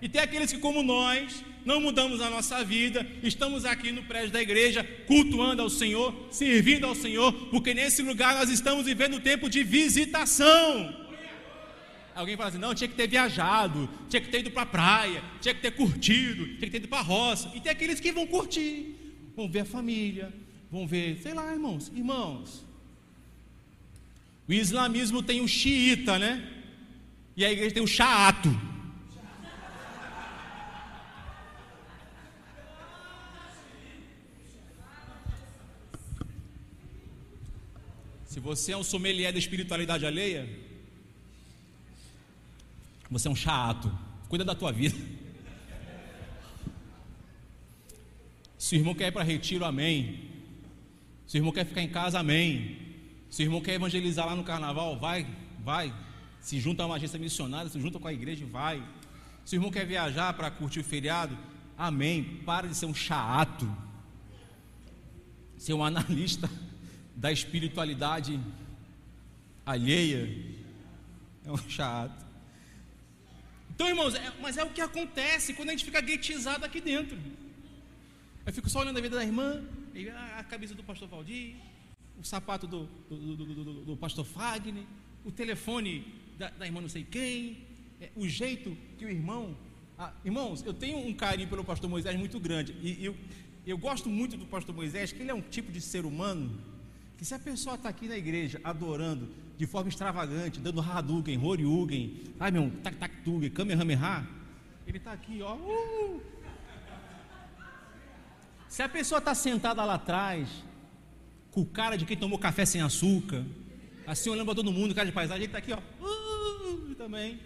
E tem aqueles que, como nós, não mudamos a nossa vida, estamos aqui no prédio da igreja, cultuando ao Senhor, servindo ao Senhor, porque nesse lugar nós estamos vivendo um tempo de visitação. Alguém fala assim: não, tinha que ter viajado, tinha que ter ido para a praia, tinha que ter curtido, tinha que ter ido para a roça. E tem aqueles que vão curtir, vão ver a família, vão ver, sei lá, irmãos, irmãos. O islamismo tem o xiita, né? E a igreja tem o chaato. Se você é um sommelier da espiritualidade alheia, você é um chato. Cuida da tua vida. Se o irmão quer ir para retiro, amém. Se o irmão quer ficar em casa, amém. Se o irmão quer evangelizar lá no carnaval, vai, vai. Se junta a uma agência missionária, se junta com a igreja vai. Se o irmão quer viajar para curtir o feriado, amém. Para de ser um chato. Ser um analista da espiritualidade alheia é um chato. Então, irmãos, é, mas é o que acontece quando a gente fica guetizado aqui dentro. Eu fico só olhando a vida da irmã, a camisa do pastor Valdir, o sapato do, do, do, do pastor Fagner, o telefone da, da, irmã não sei quem, é, o jeito que o irmão. Ah, irmãos, eu tenho um carinho pelo pastor Moisés muito grande. E eu, eu gosto muito do pastor Moisés, que ele é um tipo de ser humano que se a pessoa está aqui na igreja adorando de forma extravagante, dando Hadouken, Horyugen, ai meu, tac tac tug, Kamehameha, ele está aqui, ó. Uh! Se a pessoa está sentada lá atrás, com cara de quem tomou café sem açúcar, assim olhando para todo mundo, cara de paisagem, ele está aqui, ó. Uh! também.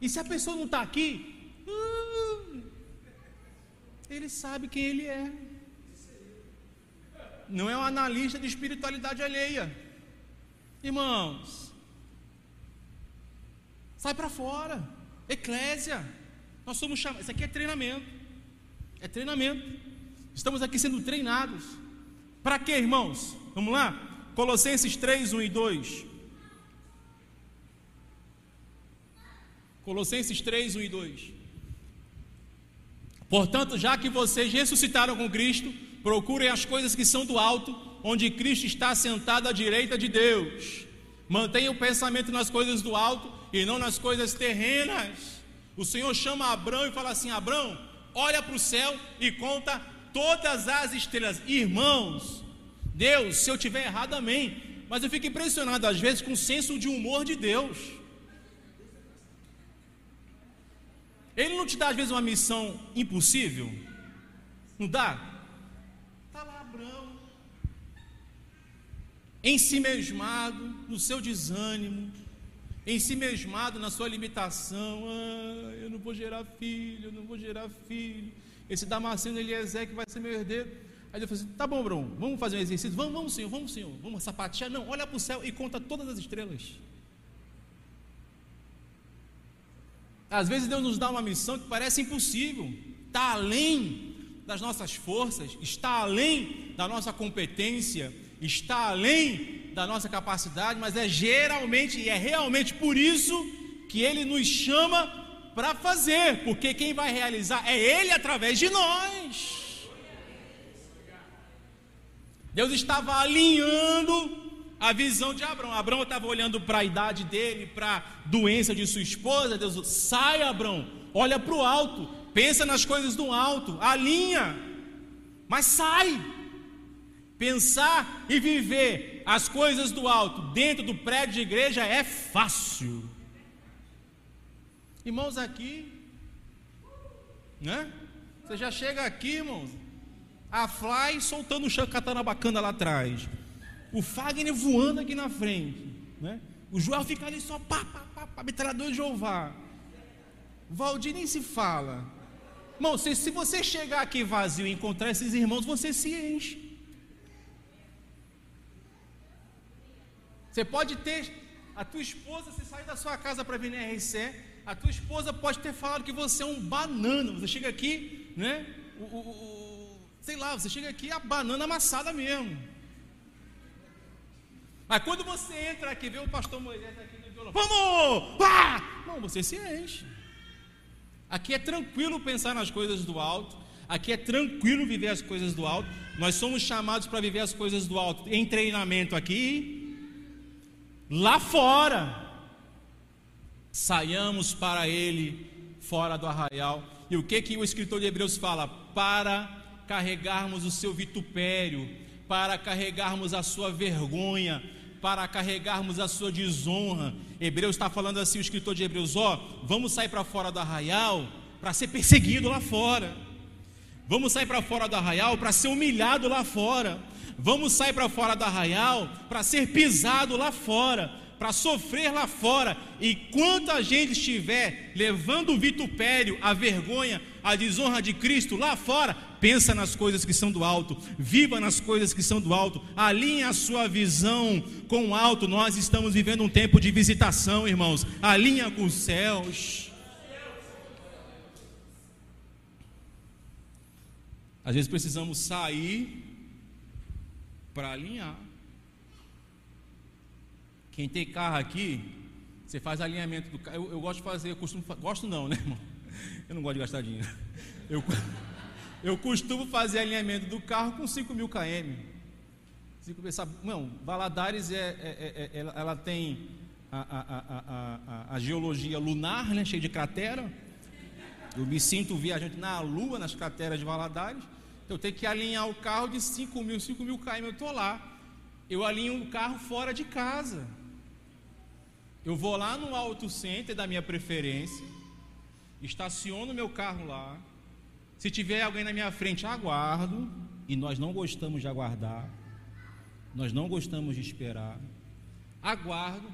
E se a pessoa não está aqui, uh! ele sabe quem ele é não é um analista de espiritualidade alheia. Irmãos, sai para fora. Eclésia, nós somos chamados. Isso aqui é treinamento. É treinamento. Estamos aqui sendo treinados. Para quê, irmãos? Vamos lá? Colossenses 3, 1 e 2. Colossenses 3, 1 e 2. Portanto, já que vocês ressuscitaram com Cristo, Procurem as coisas que são do alto, onde Cristo está sentado à direita de Deus. Mantenha o pensamento nas coisas do alto e não nas coisas terrenas. O Senhor chama Abraão e fala assim: Abraão, olha para o céu e conta todas as estrelas. Irmãos, Deus, se eu tiver errado, amém. Mas eu fico impressionado às vezes com o senso de humor de Deus. Ele não te dá às vezes uma missão impossível? Não dá? Está lá Abraão, em si mesmado, no seu desânimo, em si mesmado na sua limitação. Ah, eu não vou gerar filho, eu não vou gerar filho. Esse Damasceno Eliezer que vai ser meu herdeiro. Aí ele falou assim: tá bom, Bruno, vamos fazer um exercício? Vamos, vamos, senhor, vamos, senhor, vamos sapatear. Não, olha para o céu e conta todas as estrelas. Às vezes Deus nos dá uma missão que parece impossível, está além das nossas forças, está além da nossa competência, está além da nossa capacidade, mas é geralmente e é realmente por isso que Ele nos chama para fazer, porque quem vai realizar é Ele através de nós. Deus estava alinhando a visão de Abraão. Abraão estava olhando para a idade dele, para a doença de sua esposa. Deus, sai, Abraão, olha para o alto, pensa nas coisas do alto, alinha, mas sai. Pensar e viver as coisas do alto dentro do prédio de igreja é fácil. Irmãos, aqui, né? Você já chega aqui, irmãos, a Fly soltando o chacatana bacana lá atrás o Fagner voando aqui na frente, né? O Joel fica ali só pá, pá, pá, pá metralhador de Jeová. Valdir nem se fala. Irmão, se, se você chegar aqui vazio e encontrar esses irmãos, você se enche. Você pode ter a tua esposa, você sai da sua casa para vir na RC, a tua esposa pode ter falado que você é um banana. Você chega aqui, né? O, o, o, sei lá, você chega aqui a banana amassada mesmo. Mas quando você entra aqui, vê o pastor Moisés aqui no violão, vamos! Pá! Não, você se enche. Aqui é tranquilo pensar nas coisas do alto. Aqui é tranquilo viver as coisas do alto. Nós somos chamados para viver as coisas do alto em treinamento aqui, lá fora. Saiamos para Ele fora do arraial. E o que que o escritor de Hebreus fala? Para carregarmos o seu vitupério, para carregarmos a sua vergonha, para carregarmos a sua desonra. Hebreus está falando assim, o escritor de Hebreus, ó, vamos sair para fora do arraial para ser perseguido lá fora. Vamos sair para fora do arraial para ser humilhado lá fora. Vamos sair para fora do arraial para ser pisado lá fora, para sofrer lá fora. E quanto a gente estiver levando o vitupério, a vergonha, a desonra de Cristo lá fora, pensa nas coisas que são do alto, viva nas coisas que são do alto, alinhe a sua visão com o alto. Nós estamos vivendo um tempo de visitação, irmãos. Alinha com os céus. Às vezes precisamos sair para alinhar. Quem tem carro aqui, você faz alinhamento do carro. Eu, eu gosto de fazer, eu costumo, gosto não, né, irmão? Eu não gosto de gastar dinheiro. Eu, eu costumo fazer alinhamento do carro com 5 mil km. 5 mil, sabe, não, Valadares é, é, é, ela, ela, tem a, a, a, a, geologia lunar, né, cheia de cratera. Eu me sinto viajante na lua, nas crateras de Valadares. Eu tenho que alinhar o carro de 5 mil, 5 mil km. Eu estou lá. Eu alinho o carro fora de casa. Eu vou lá no auto center da minha preferência, estaciono meu carro lá. Se tiver alguém na minha frente, aguardo. E nós não gostamos de aguardar. Nós não gostamos de esperar. Aguardo.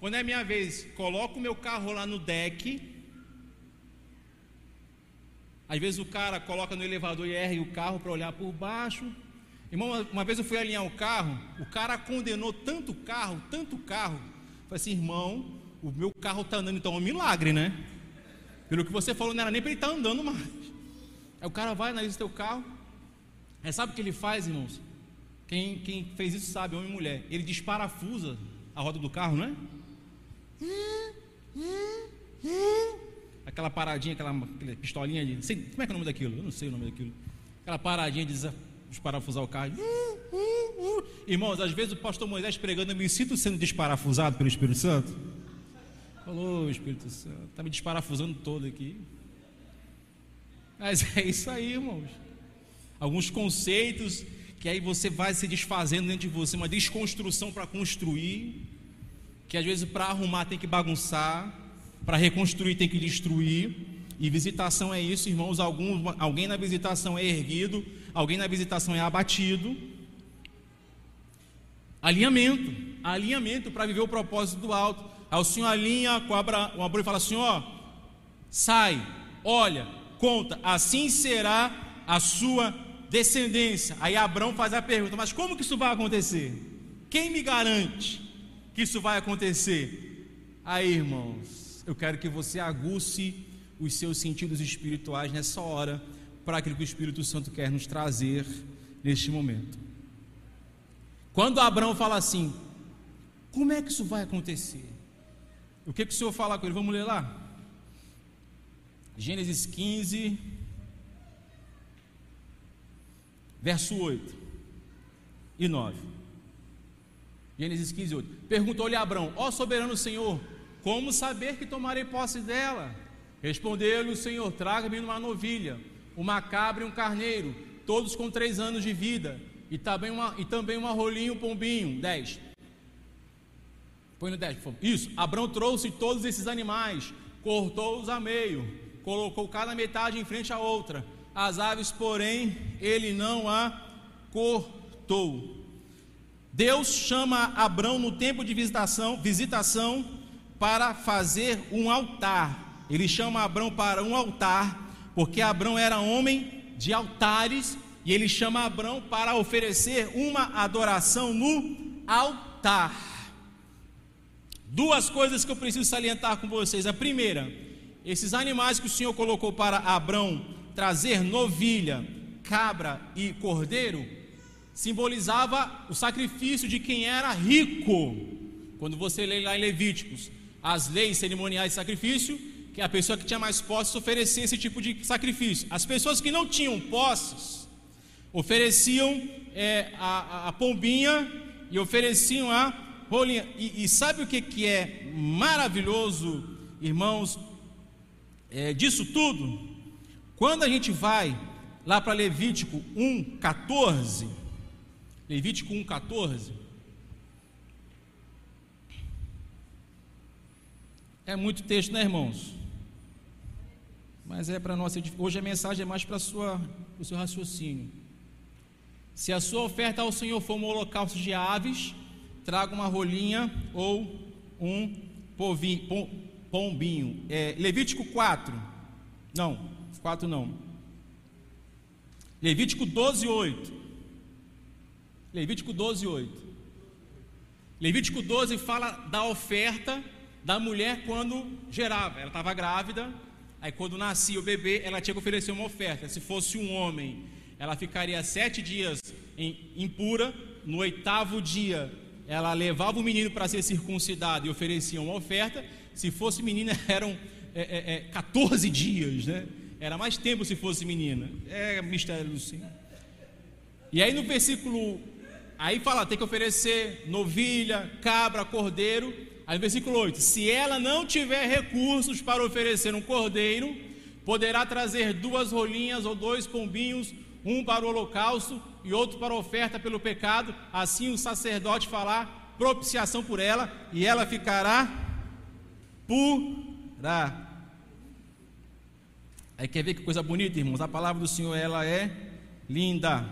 Quando é minha vez, coloco o meu carro lá no deck. Às vezes o cara coloca no elevador e ergue o carro para olhar por baixo. Irmão, uma vez eu fui alinhar o carro, o cara condenou tanto carro, tanto carro, Falei assim, irmão, o meu carro está andando, então é um milagre, né? Pelo que você falou, não era nem para ele estar tá andando mais. Aí o cara vai, analisa o teu carro. Aí sabe o que ele faz, irmãos? Quem, quem fez isso sabe, homem e mulher. Ele desparafusa a roda do carro, não é? Aquela paradinha, aquela, aquela pistolinha de. Sei, como é que é o nome daquilo? Eu não sei o nome daquilo. Aquela paradinha de desparafusar o carro. Uh, uh, uh. Irmãos, às vezes o pastor Moisés pregando, eu me sinto sendo desparafusado pelo Espírito Santo. Falou, Espírito Santo, está me desparafusando todo aqui. Mas é isso aí, irmãos. Alguns conceitos que aí você vai se desfazendo dentro de você, uma desconstrução para construir, que às vezes para arrumar tem que bagunçar, para reconstruir tem que destruir. E visitação é isso, irmãos. Alguns, alguém na visitação é erguido, alguém na visitação é abatido. Alinhamento, alinhamento para viver o propósito do alto. Aí o Senhor alinha com o Abraão e fala assim: ó, sai, olha, conta, assim será a sua descendência. Aí Abraão faz a pergunta: mas como que isso vai acontecer? Quem me garante que isso vai acontecer? Aí, irmãos, eu quero que você aguce os seus sentidos espirituais nessa hora para aquilo que o Espírito Santo quer nos trazer neste momento. Quando Abraão fala assim, como é que isso vai acontecer? O que, que o Senhor fala com ele? Vamos ler lá? Gênesis 15, verso 8 e 9. Gênesis 15, 8. Perguntou-lhe Abraão: Ó soberano Senhor, como saber que tomarei posse dela? Respondeu-lhe o Senhor: Traga-me uma novilha, uma cabra e um carneiro, todos com três anos de vida, e também uma, e também uma rolinha e um pombinho. 10. Põe no 10, por favor. Isso. Abraão trouxe todos esses animais, cortou-os a meio, colocou cada metade em frente à outra as aves, porém, ele não a cortou. Deus chama Abrão no tempo de visitação, visitação para fazer um altar. Ele chama Abrão para um altar, porque Abrão era homem de altares, e ele chama Abrão para oferecer uma adoração no altar. Duas coisas que eu preciso salientar com vocês. A primeira, esses animais que o Senhor colocou para Abrão trazer novilha, cabra e cordeiro simbolizava o sacrifício de quem era rico. Quando você lê lá em Levíticos as leis cerimoniais de sacrifício, que a pessoa que tinha mais posses oferecia esse tipo de sacrifício. As pessoas que não tinham posses ofereciam é, a, a, pombinha e ofereciam a rolinha. E, e sabe o que, que é maravilhoso, irmãos, é, disso tudo? Quando a gente vai lá para Levítico 1:14, Levítico 1:14, é muito texto, né, irmãos? Mas é para nossa hoje a mensagem é mais para sua o seu raciocínio. Se a sua oferta ao Senhor for um holocausto de aves, traga uma rolinha ou um povinho, pombinho. É, Levítico 4. Não, 4 não. Levítico 12, 8. Levítico 12, 8. Levítico 12 fala da oferta da mulher quando gerava. Ela estava grávida, aí quando nascia o bebê, ela tinha que oferecer uma oferta. Se fosse um homem, ela ficaria sete dias em, impura. No oitavo dia, ela levava o menino para ser circuncidado e oferecia uma oferta. Se fosse menina, eram é, é, é, 14 dias, né? Era mais tempo se fosse menina. É mistério Senhor. E aí no versículo, aí fala, tem que oferecer novilha, cabra, cordeiro. Aí versículo 8, se ela não tiver recursos para oferecer um cordeiro, poderá trazer duas rolinhas ou dois pombinhos, um para o holocausto e outro para a oferta pelo pecado. Assim o sacerdote falar propiciação por ela e ela ficará pura. Aí quer ver que coisa bonita, irmãos? A palavra do Senhor, ela é linda.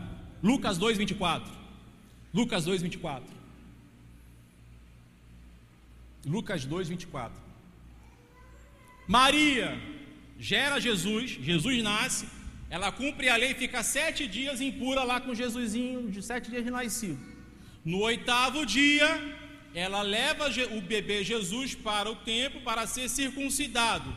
Lucas 2, 24. Lucas 2, 24. Lucas 2, 24. Maria gera Jesus, Jesus nasce, ela cumpre a lei e fica sete dias impura lá com Jesusinho, de sete dias de nascido. No oitavo dia, ela leva o bebê Jesus para o templo para ser circuncidado.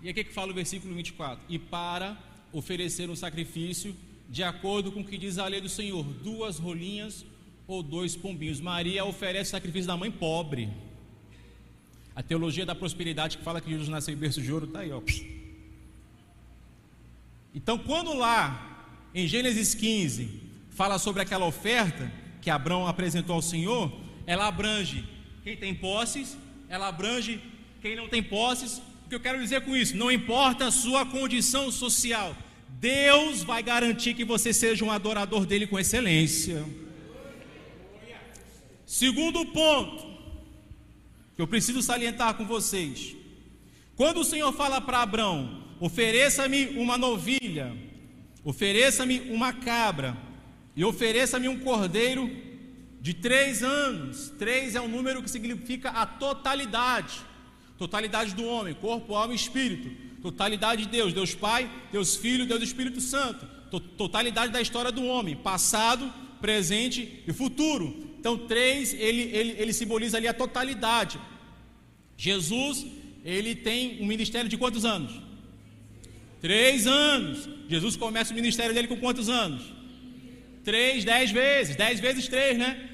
E aqui que fala o versículo 24: E para oferecer um sacrifício, de acordo com o que diz a lei do Senhor, duas rolinhas ou dois pombinhos. Maria oferece o sacrifício da mãe pobre. A teologia da prosperidade que fala que Jesus nasceu em berço de ouro, está aí, ó. Então, quando lá, em Gênesis 15, fala sobre aquela oferta que Abraão apresentou ao Senhor, ela abrange quem tem posses, ela abrange quem não tem posses. O que eu quero dizer com isso? Não importa a sua condição social, Deus vai garantir que você seja um adorador dele com excelência. Segundo ponto, que eu preciso salientar com vocês. Quando o Senhor fala para Abraão: ofereça-me uma novilha, ofereça-me uma cabra, e ofereça-me um cordeiro de três anos. Três é um número que significa a totalidade totalidade do homem, corpo, alma e espírito. Totalidade de Deus, Deus Pai, Deus Filho, Deus Espírito Santo. Totalidade da história do homem, passado, presente e futuro. Então, três, ele, ele, ele simboliza ali a totalidade. Jesus, ele tem um ministério de quantos anos? Três anos. Jesus começa o ministério dele com quantos anos? Três, dez vezes. Dez vezes três, né?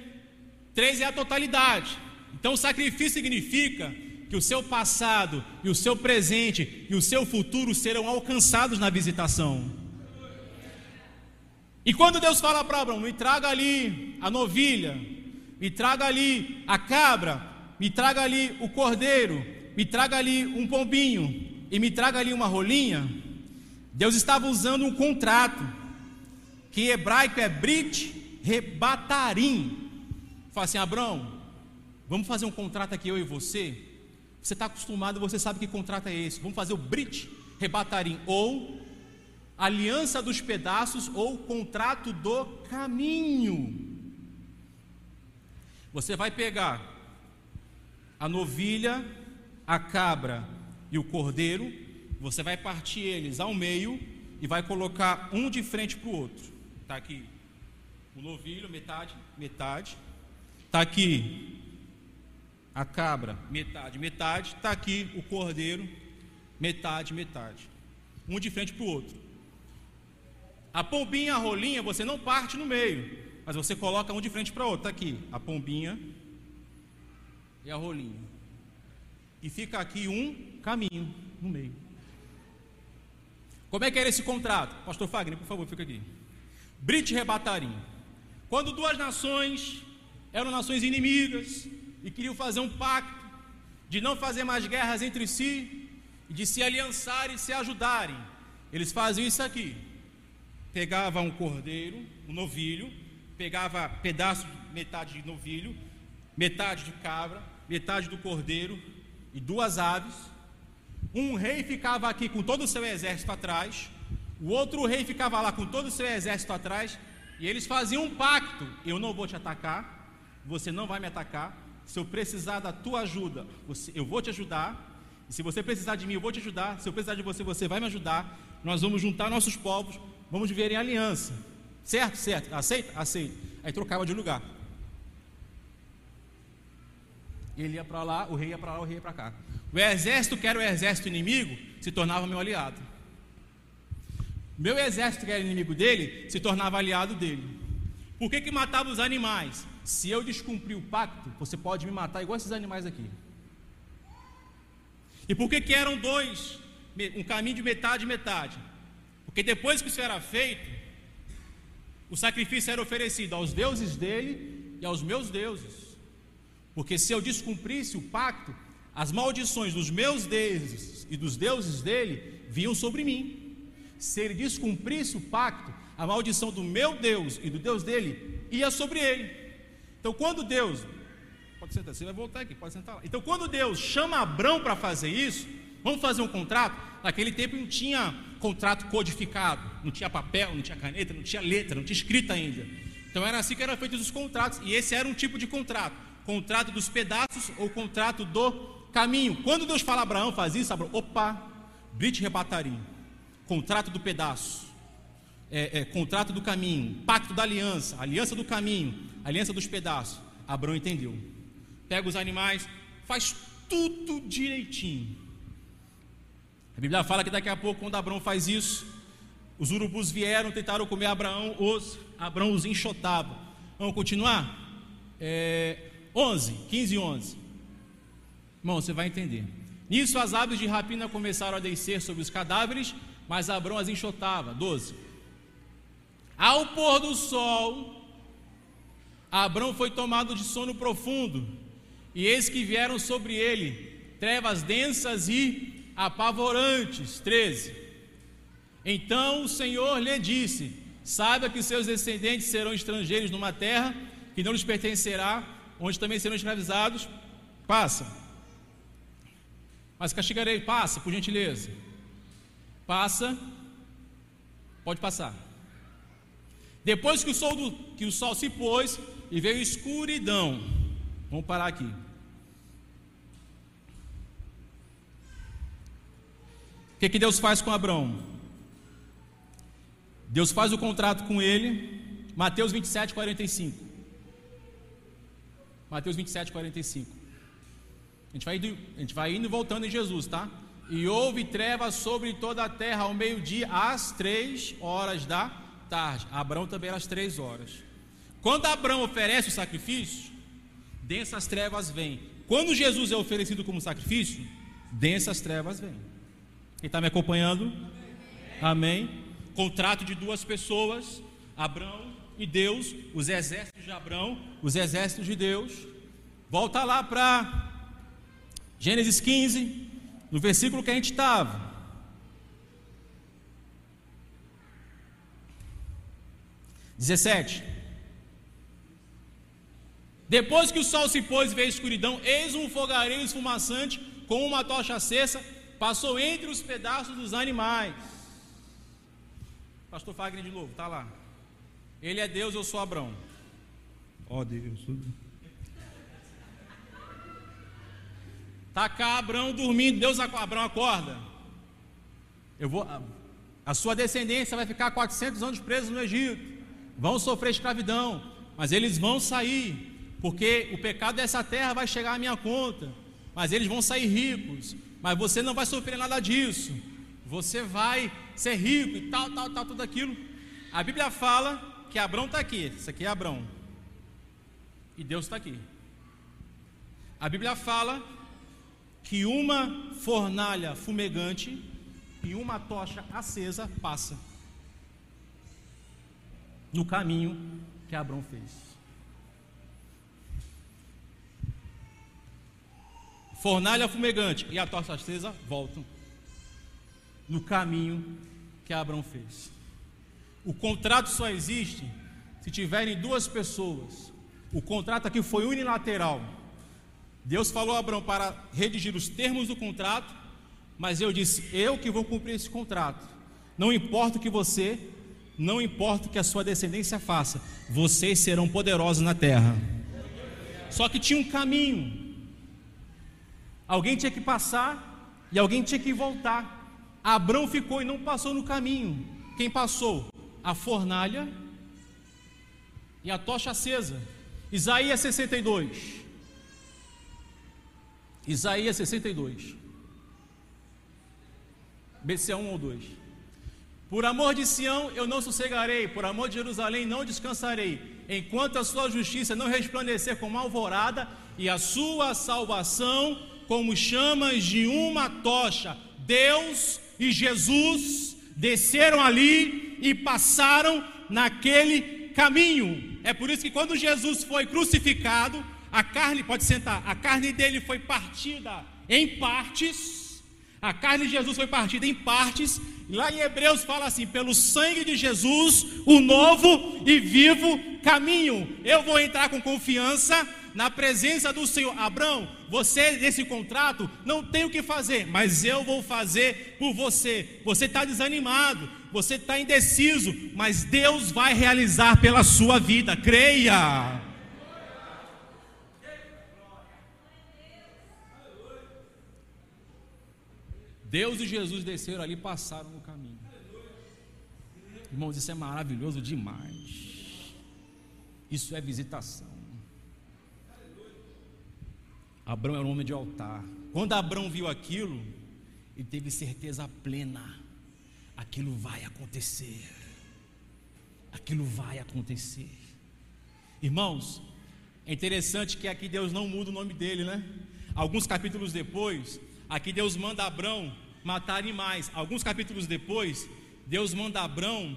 Três é a totalidade. Então, o sacrifício significa que o seu passado e o seu presente e o seu futuro serão alcançados na visitação. E quando Deus fala para Abraão, me traga ali a novilha, me traga ali a cabra, me traga ali o cordeiro, me traga ali um pombinho e me traga ali uma rolinha, Deus estava usando um contrato, que hebraico é Brit Rebatarim. Fala assim, Abraão, vamos fazer um contrato aqui eu e você? Você está acostumado, você sabe que contrato é esse. Vamos fazer o Brit Rebatarim, ou Aliança dos Pedaços, ou Contrato do Caminho. Você vai pegar a novilha, a cabra e o cordeiro, você vai partir eles ao meio e vai colocar um de frente para o outro. Está aqui o novilho, metade, metade. Está aqui a cabra, metade, metade. Está aqui o cordeiro, metade, metade. Um de frente para o outro. A pombinha, a rolinha, você não parte no meio, mas você coloca um de frente para outro. Está aqui a pombinha e a rolinha. E fica aqui um caminho no meio. Como é que era esse contrato? Pastor Fagner, por favor, fica aqui. Brit Rebatarim. Quando duas nações eram nações inimigas, e queriam fazer um pacto de não fazer mais guerras entre si e de se aliançarem e se ajudarem. Eles faziam isso aqui: pegava um cordeiro, um novilho, pegava pedaço, metade de novilho, metade de cabra, metade do cordeiro e duas aves. Um rei ficava aqui com todo o seu exército atrás, o outro rei ficava lá com todo o seu exército atrás, e eles faziam um pacto: eu não vou te atacar, você não vai me atacar, se eu precisar da tua ajuda, você, eu vou te ajudar. E se você precisar de mim, eu vou te ajudar. Se eu precisar de você, você vai me ajudar. Nós vamos juntar nossos povos, vamos viver em aliança. Certo? Certo. Aceita? Aceita. Aí trocava de lugar. Ele ia para lá, o rei ia para lá, o rei ia para cá. O exército que era o exército inimigo se tornava meu aliado. Meu exército que era inimigo dele se tornava aliado dele. Por que, que matava os animais? Se eu descumprir o pacto, você pode me matar igual esses animais aqui. E por que, que eram dois? Um caminho de metade metade. Porque depois que isso era feito, o sacrifício era oferecido aos deuses dele e aos meus deuses. Porque se eu descumprisse o pacto, as maldições dos meus deuses e dos deuses dele vinham sobre mim. Se ele descumprisse o pacto, a maldição do meu Deus e do Deus dele ia sobre ele. Então, quando Deus, pode sentar, você vai voltar aqui, pode sentar lá. Então, quando Deus chama Abraão para fazer isso, vamos fazer um contrato. Naquele tempo não tinha contrato codificado, não tinha papel, não tinha caneta, não tinha letra, não tinha escrita ainda. Então, era assim que eram feitos os contratos, e esse era um tipo de contrato: contrato dos pedaços ou contrato do caminho. Quando Deus fala a Abraão, faz isso, Abraão, opa, Brit rebatarim, contrato do pedaço. É, é, contrato do caminho, pacto da aliança, aliança do caminho, aliança dos pedaços. Abraão entendeu. Pega os animais, faz tudo direitinho. A Bíblia fala que daqui a pouco, quando Abraão faz isso, os urubus vieram, tentaram comer Abraão, os, Abraão os enxotava. Vamos continuar? É, 11, 15 e 11. Irmão, você vai entender. Nisso as aves de rapina começaram a descer sobre os cadáveres, mas Abraão as enxotava. 12. Ao pôr do sol, Abrão foi tomado de sono profundo, e eis que vieram sobre ele trevas densas e apavorantes. 13. Então o Senhor lhe disse: Saiba que seus descendentes serão estrangeiros numa terra que não lhes pertencerá, onde também serão escravizados. Passa. Mas castigarei, passa, por gentileza. Passa. Pode passar. Depois que o sol, do, que o sol se pôs e veio escuridão. Vamos parar aqui. Que, que Deus faz com Abraão? Deus faz o contrato com ele, Mateus 27, 45. Mateus 27, 45. A gente, vai indo, a gente vai indo e voltando em Jesus, tá? E houve trevas sobre toda a terra ao meio-dia, às três horas da tarde. Abraão também às três horas. Quando Abraão oferece o sacrifício, densas trevas vêm. Quando Jesus é oferecido como sacrifício, densas trevas vêm. Quem está me acompanhando? Amém. Contrato de duas pessoas, Abraão e Deus, os exércitos de Abraão, os exércitos de Deus. Volta lá para Gênesis 15, no versículo que a gente estava. Dezessete. Depois que o sol se pôs e veio a escuridão, eis um fogareiro esfumaçante com uma tocha acesa passou entre os pedaços dos animais. Pastor Fagner de novo, está lá. Ele é Deus, eu sou Abraão. Ó oh, Deus. Está cá Abraão dormindo, Deus Abraão acorda. Eu vou, a sua descendência vai ficar 400 anos presos no Egito. Vão sofrer escravidão, mas eles vão sair, porque o pecado dessa terra vai chegar à minha conta. Mas eles vão sair ricos, mas você não vai sofrer nada disso. Você vai ser rico e tal, tal, tal, tudo aquilo. A Bíblia fala que Abraão está aqui. Isso aqui é Abraão. E Deus está aqui. A Bíblia fala que uma fornalha fumegante e uma tocha acesa passa no caminho que Abraão fez. Fornalha fumegante e a tocha acesa voltam no caminho que Abraão fez. O contrato só existe se tiverem duas pessoas. O contrato aqui foi unilateral. Deus falou a Abraão para redigir os termos do contrato, mas eu disse: eu que vou cumprir esse contrato. Não importa o que você, não importa o que a sua descendência faça, vocês serão poderosos na terra. Só que tinha um caminho. Alguém tinha que passar e alguém tinha que voltar. Abrão ficou e não passou no caminho. Quem passou? A fornalha e a tocha acesa. Isaías 62. Isaías 62. BC 1 ou 2. Por amor de Sião eu não sossegarei, por amor de Jerusalém não descansarei, enquanto a sua justiça não resplandecer como alvorada e a sua salvação como chamas de uma tocha. Deus e Jesus desceram ali e passaram naquele caminho. É por isso que quando Jesus foi crucificado, a carne, pode sentar, a carne dele foi partida em partes. A carne de Jesus foi partida em partes. Lá em Hebreus fala assim: pelo sangue de Jesus, o novo e vivo caminho. Eu vou entrar com confiança na presença do Senhor. Abraão, você nesse contrato não tem o que fazer, mas eu vou fazer por você. Você está desanimado, você está indeciso, mas Deus vai realizar pela sua vida. Creia. Deus e Jesus desceram ali e passaram no caminho. Irmãos, isso é maravilhoso demais. Isso é visitação. Abraão era um homem de altar. Quando Abraão viu aquilo, ele teve certeza plena: aquilo vai acontecer. Aquilo vai acontecer. Irmãos, é interessante que aqui Deus não muda o nome dele, né? Alguns capítulos depois, aqui Deus manda Abraão matar animais. Alguns capítulos depois, Deus manda Abraão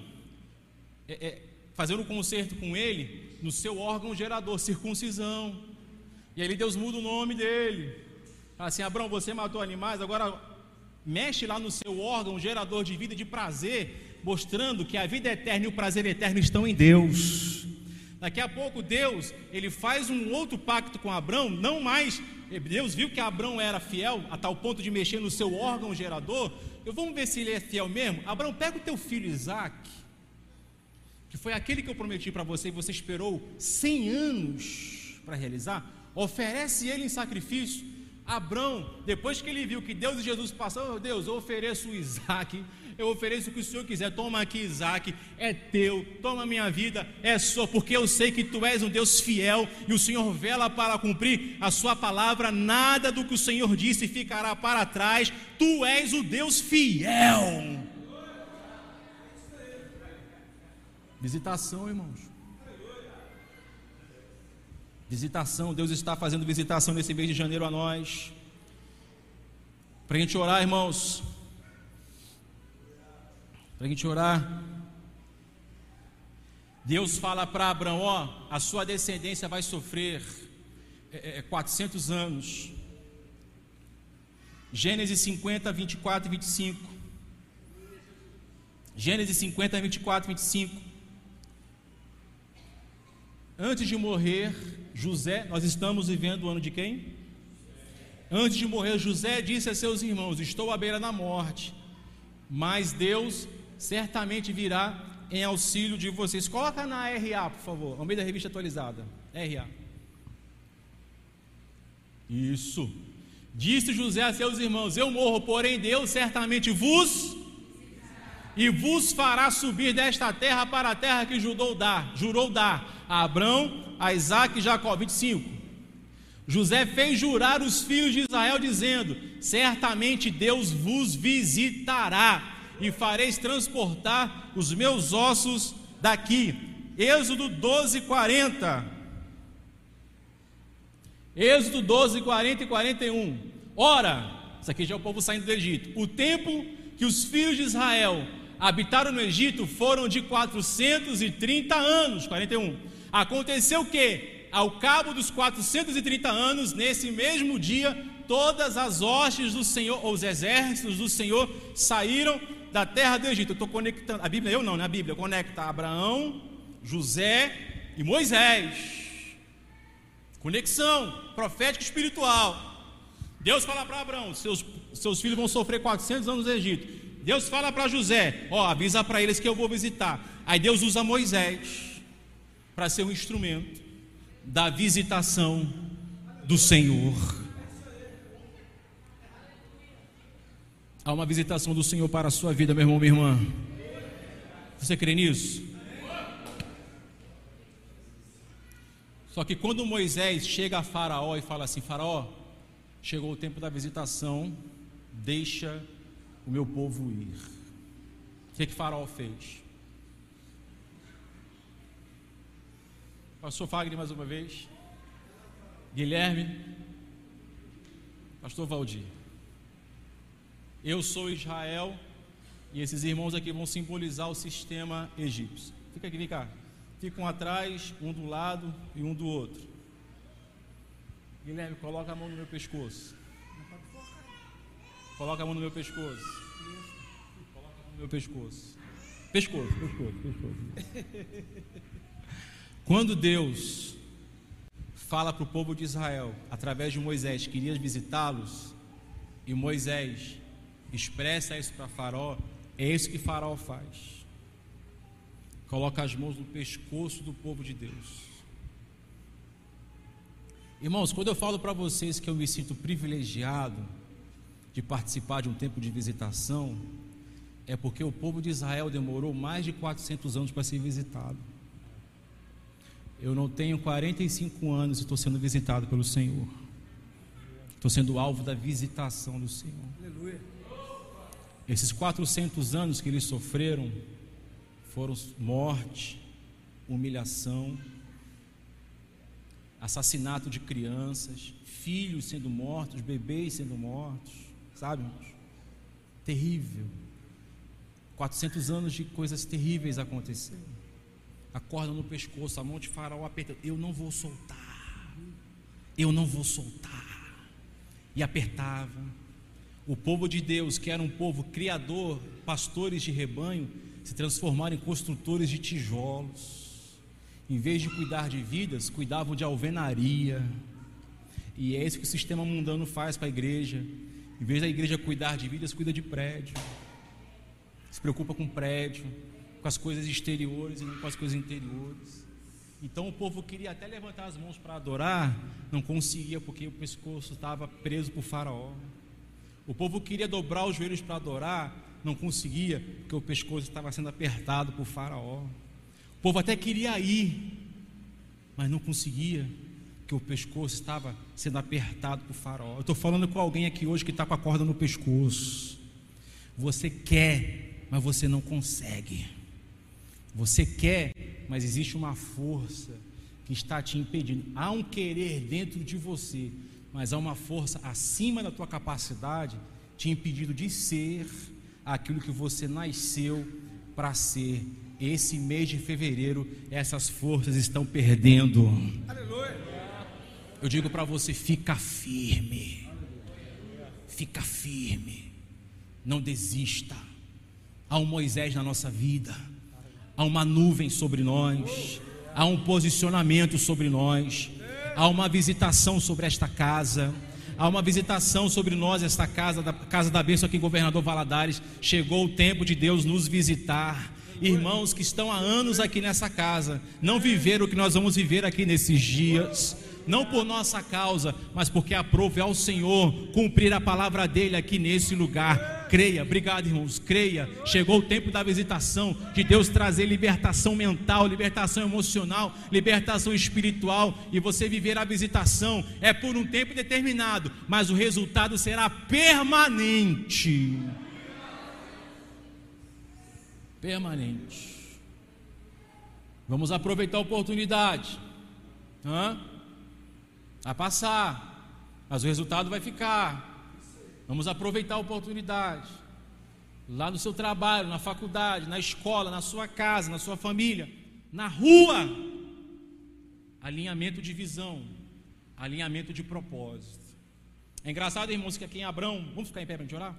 é, é, fazendo um concerto com ele no seu órgão gerador, circuncisão. E aí Deus muda o nome dele. Fala assim: Abraão, você matou animais, agora mexe lá no seu órgão gerador de vida de prazer, mostrando que a vida eterna e o prazer eterno estão em Deus. Daqui a pouco Deus, ele faz um outro pacto com Abraão, não mais, Deus viu que Abraão era fiel a tal ponto de mexer no seu órgão gerador, eu vamos ver se ele é fiel mesmo. Abraão, pega o teu filho Isaac, que foi aquele que eu prometi para você e você esperou 100 anos para realizar, oferece ele em sacrifício. Abraão, depois que ele viu que Deus e Jesus passaram, Deus, eu ofereço o Isaac, eu ofereço o que o Senhor quiser, toma aqui Isaac, é teu, toma minha vida, é sua, porque eu sei que tu és um Deus fiel e o Senhor vela para cumprir a sua palavra, nada do que o Senhor disse ficará para trás, tu és o Deus fiel. Visitação, irmãos. Visitação, Deus está fazendo visitação nesse mês de janeiro a nós. Para a gente orar, irmãos. Para a gente orar. Deus fala para Abraão: ó, a sua descendência vai sofrer é, é, 400 anos. Gênesis 50, 24 e 25. Gênesis 50, 24 e 25. Antes de morrer, José, nós estamos vivendo o ano de quem? Antes de morrer, José disse a seus irmãos: Estou à beira da morte, mas Deus certamente virá em auxílio de vocês. Coloca na RA, por favor, ao meio da revista atualizada. RA. Isso. Disse José a seus irmãos: Eu morro, porém Deus certamente vos e vos fará subir desta terra para a terra que jurou dar, jurou dar a Abrão, a Isaac e Jacó. 25. José fez jurar os filhos de Israel, dizendo: Certamente Deus vos visitará e fareis transportar os meus ossos daqui. Êxodo 12, 40. Êxodo 12, 40 e 41. Ora, isso aqui já é o povo saindo do Egito. O tempo que os filhos de Israel habitaram no Egito foram de 430 anos, 41. Aconteceu que, ao cabo dos 430 anos, nesse mesmo dia, todas as hostes do Senhor, ou os exércitos do Senhor, saíram da terra do Egito. Eu estou conectando, a Bíblia, eu não, né? A Bíblia conecta Abraão, José e Moisés. Conexão profética espiritual. Deus fala para Abraão: seus, seus filhos vão sofrer 400 anos no Egito. Deus fala para José: Ó, avisa para eles que eu vou visitar. Aí Deus usa Moisés para ser um instrumento da visitação do Senhor. Há uma visitação do Senhor para a sua vida, meu irmão, minha irmã. Você crê nisso? Só que quando Moisés chega a Faraó e fala assim: Faraó, chegou o tempo da visitação, deixa o meu povo ir. O que, que Faraó fez? Pastor Fagner mais uma vez. Guilherme. Pastor Valdir. Eu sou Israel e esses irmãos aqui vão simbolizar o sistema egípcio. Fica aqui, vem cá. Ficam atrás, um do lado e um do outro. Guilherme, coloca a mão no meu pescoço. Coloca a mão no meu pescoço. Coloca a mão no meu pescoço. Pescoço, pescoço, pescoço. Quando Deus fala para o povo de Israel, através de Moisés, que iria visitá-los, e Moisés expressa isso para Faraó, é isso que Faraó faz. Coloca as mãos no pescoço do povo de Deus. Irmãos, quando eu falo para vocês que eu me sinto privilegiado de participar de um tempo de visitação, é porque o povo de Israel demorou mais de 400 anos para ser visitado. Eu não tenho 45 anos e estou sendo visitado pelo Senhor. Estou sendo alvo da visitação do Senhor. Aleluia. Esses 400 anos que eles sofreram foram morte, humilhação, assassinato de crianças, filhos sendo mortos, bebês sendo mortos, sabe? Terrível. 400 anos de coisas terríveis aconteceram. A corda no pescoço, a mão de faraó apertando. Eu não vou soltar. Eu não vou soltar. E apertava. O povo de Deus, que era um povo criador, pastores de rebanho, se transformaram em construtores de tijolos. Em vez de cuidar de vidas, cuidavam de alvenaria. E é isso que o sistema mundano faz para a igreja. Em vez da igreja cuidar de vidas, cuida de prédio. Se preocupa com prédio, com as coisas exteriores e não com as coisas interiores. Então o povo queria até levantar as mãos para adorar, não conseguia porque o pescoço estava preso por Faraó. O povo queria dobrar os joelhos para adorar, não conseguia porque o pescoço estava sendo apertado por Faraó. O povo até queria ir, mas não conseguia porque o pescoço estava sendo apertado por Faraó. Eu estou falando com alguém aqui hoje que está com a corda no pescoço. Você quer, mas você não consegue. Você quer, mas existe uma força que está te impedindo. Há um querer dentro de você, mas há uma força acima da tua capacidade te impedindo de ser aquilo que você nasceu para ser. Esse mês de fevereiro, essas forças estão perdendo. Aleluia. Eu digo para você: fica firme. Fica firme. Não desista. Há um Moisés na nossa vida há uma nuvem sobre nós, há um posicionamento sobre nós, há uma visitação sobre esta casa. Há uma visitação sobre nós, esta casa, da casa da bênção aqui em Governador Valadares. Chegou o tempo de Deus nos visitar. Irmãos que estão há anos aqui nessa casa, não viveram o que nós vamos viver aqui nesses dias não por nossa causa, mas porque aprove ao Senhor cumprir a palavra dele aqui nesse lugar. Creia, obrigado irmãos, creia. Chegou o tempo da visitação, de Deus trazer libertação mental, libertação emocional, libertação espiritual, e você viver a visitação é por um tempo determinado, mas o resultado será permanente. Permanente. Vamos aproveitar a oportunidade. Hã? Vai passar, mas o resultado vai ficar. Vamos aproveitar a oportunidade. Lá no seu trabalho, na faculdade, na escola, na sua casa, na sua família, na rua. Alinhamento de visão, alinhamento de propósito. É engraçado, irmãos, que aqui em Abrão, vamos ficar em pé para a gente orar?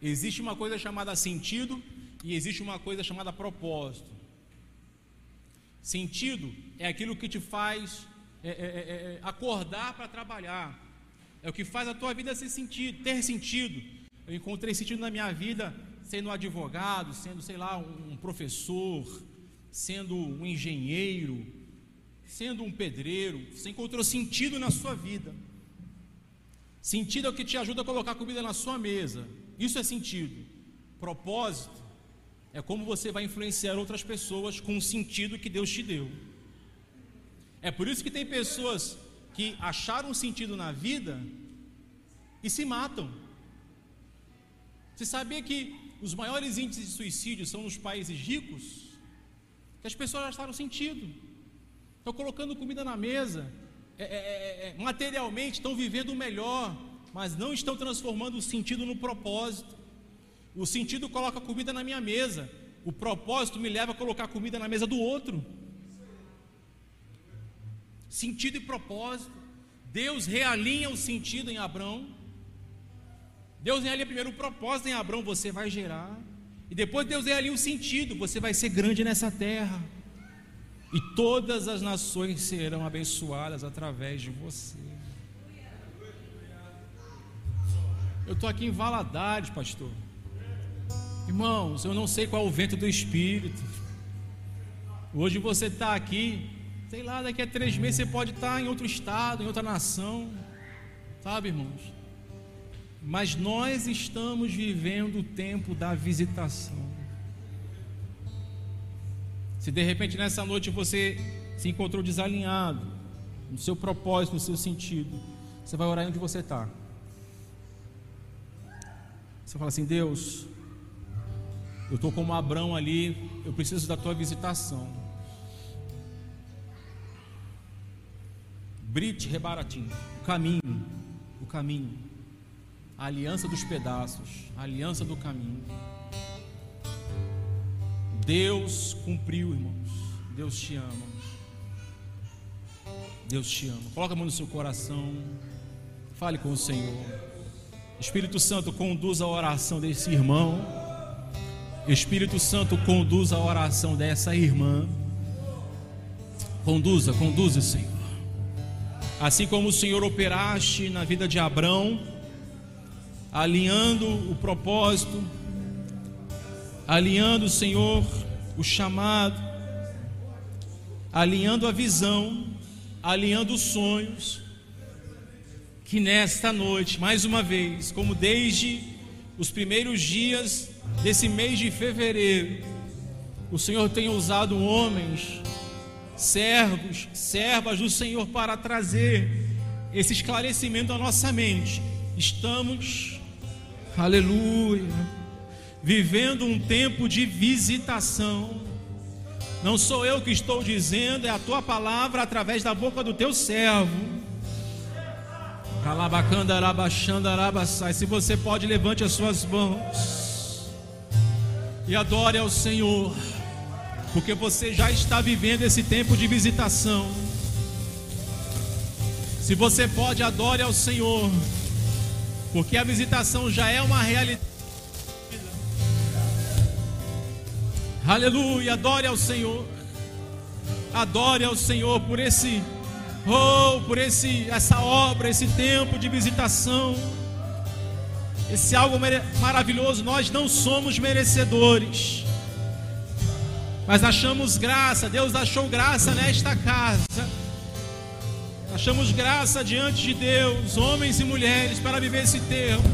Existe uma coisa chamada sentido e existe uma coisa chamada propósito. Sentido é aquilo que te faz é, é, é, é acordar para trabalhar. É o que faz a tua vida ser sentido, ter sentido. Eu encontrei sentido na minha vida sendo um advogado, sendo, sei lá, um professor, sendo um engenheiro, sendo um pedreiro. Você encontrou sentido na sua vida. Sentido é o que te ajuda a colocar comida na sua mesa. Isso é sentido. Propósito é como você vai influenciar outras pessoas com o sentido que Deus te deu. É por isso que tem pessoas que acharam sentido na vida e se matam. Você sabia que os maiores índices de suicídio são nos países ricos? Que as pessoas acharam sentido. Estão colocando comida na mesa, é, é, é, é materialmente estão vivendo o melhor, mas não estão transformando o sentido no propósito. O sentido coloca comida na minha mesa. O propósito me leva a colocar comida na mesa do outro. Sentido e propósito. Deus realinha o sentido em Abraão. Deus realinha primeiro o propósito em Abraão, você vai gerar. E depois Deus realinha o sentido, você vai ser grande nessa terra. E todas as nações serão abençoadas através de você. Eu estou aqui em Valadares, pastor. Irmãos, eu não sei qual é o vento do Espírito. Hoje você está aqui, sei lá, daqui a três meses você pode estar em outro estado, em outra nação, sabe, irmãos? Mas nós estamos vivendo o tempo da visitação. Se de repente nessa noite você se encontrou desalinhado, no seu propósito, no seu sentido, você vai orar onde você está. Você fala assim: Deus, eu estou como Abrão ali, eu preciso da tua visitação. Brit Rebaratim, o caminho, o caminho, a aliança dos pedaços, a aliança do caminho. Deus cumpriu, irmãos. Deus te ama. Deus te ama. Coloca a mão no seu coração. Fale com o Senhor. Espírito Santo, conduz a oração desse irmão. Espírito Santo, conduz a oração dessa irmã. Conduza, conduza, Senhor. Assim como o Senhor operaste na vida de Abrão, alinhando o propósito, alinhando, Senhor, o chamado, alinhando a visão, alinhando os sonhos, que nesta noite, mais uma vez, como desde os primeiros dias desse mês de fevereiro, o Senhor tem usado homens, servos, servas do Senhor para trazer esse esclarecimento à nossa mente. Estamos, aleluia vivendo um tempo de visitação. Não sou eu que estou dizendo, é a tua palavra através da boca do teu servo. Se você pode, levante as suas mãos e adore ao Senhor, porque você já está vivendo esse tempo de visitação. Se você pode, adore ao Senhor, porque a visitação já é uma realidade. Aleluia, adore ao Senhor. Adore ao Senhor por esse oh, por esse essa obra, esse tempo de visitação. Esse algo maravilhoso, nós não somos merecedores. Mas achamos graça, Deus achou graça nesta casa. Achamos graça diante de Deus, homens e mulheres, para viver esse tempo,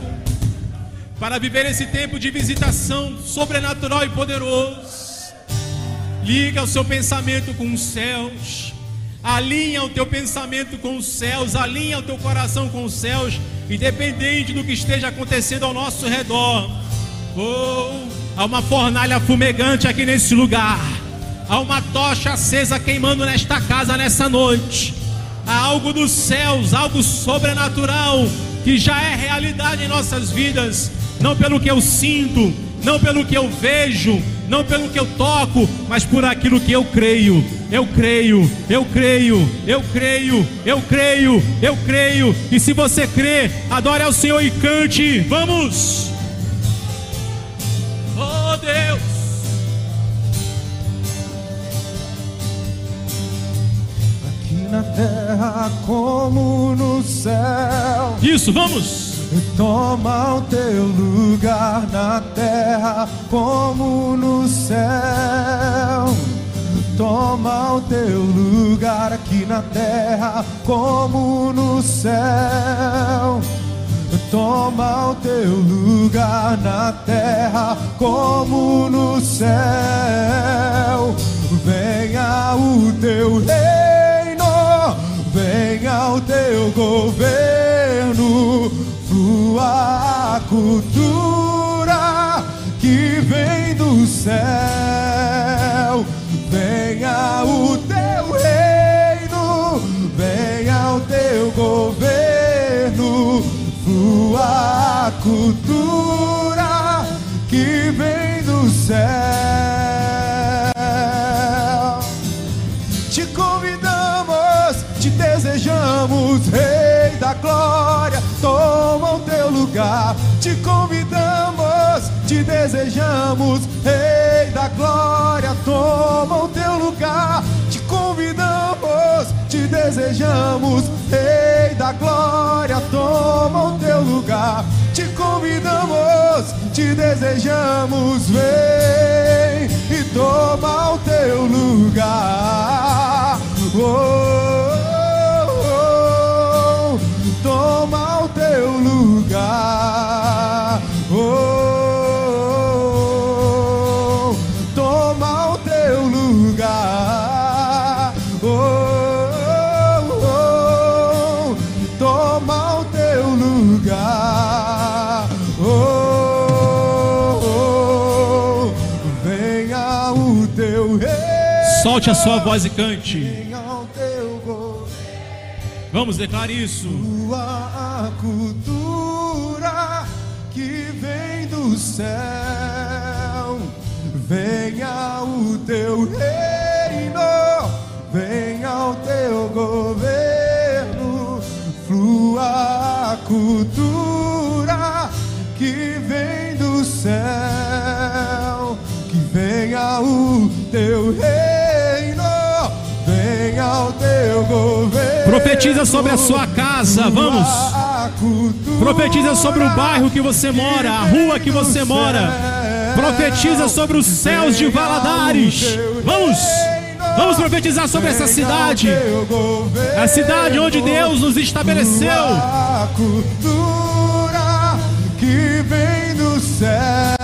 para viver esse tempo de visitação sobrenatural e poderoso. Liga o seu pensamento com os céus. Alinha o teu pensamento com os céus, alinha o teu coração com os céus, independente do que esteja acontecendo ao nosso redor. Oh, há uma fornalha fumegante aqui nesse lugar. Há uma tocha acesa queimando nesta casa nessa noite. Há algo dos céus, algo sobrenatural que já é realidade em nossas vidas, não pelo que eu sinto, não pelo que eu vejo, não pelo que eu toco, mas por aquilo que eu creio. Eu creio, eu creio, eu creio, eu creio, eu creio. E se você crê, adore ao Senhor e cante. Vamos! Na terra como no céu. Isso, vamos! Toma o teu lugar na terra como no céu. Toma o teu lugar aqui na terra como no céu. Toma o teu lugar na terra como no céu. Venha o teu reino, venha o teu governo tua cultura que vem do céu. Venha o teu reino, venha o teu governo, tua cultura que vem do céu. Desejamos, Rei da Glória toma o teu lugar. Te convidamos, te desejamos, Rei da Glória, toma o teu lugar. Te convidamos, te desejamos, Rei da Glória, toma o teu lugar. Te convidamos, te desejamos, vem e toma o teu lugar. Oh, toma o teu lugar. Oh, toma o teu lugar. Oh, oh toma o teu lugar. Oh, oh, venha o teu rei. Solte a sua voz e cante. Vamos declarar isso. Tua cultura que vem do céu, venha o teu reino, venha o teu governo, flua a cultura que vem do céu, que venha o teu reino, venha o teu governo. Profetiza sobre a sua casa, vamos. Profetiza sobre o bairro que você mora, a rua que você mora. Profetiza sobre os céus de Valadares. Vamos! Vamos profetizar sobre essa cidade. A cidade onde Deus nos estabeleceu. A cultura que vem do céu.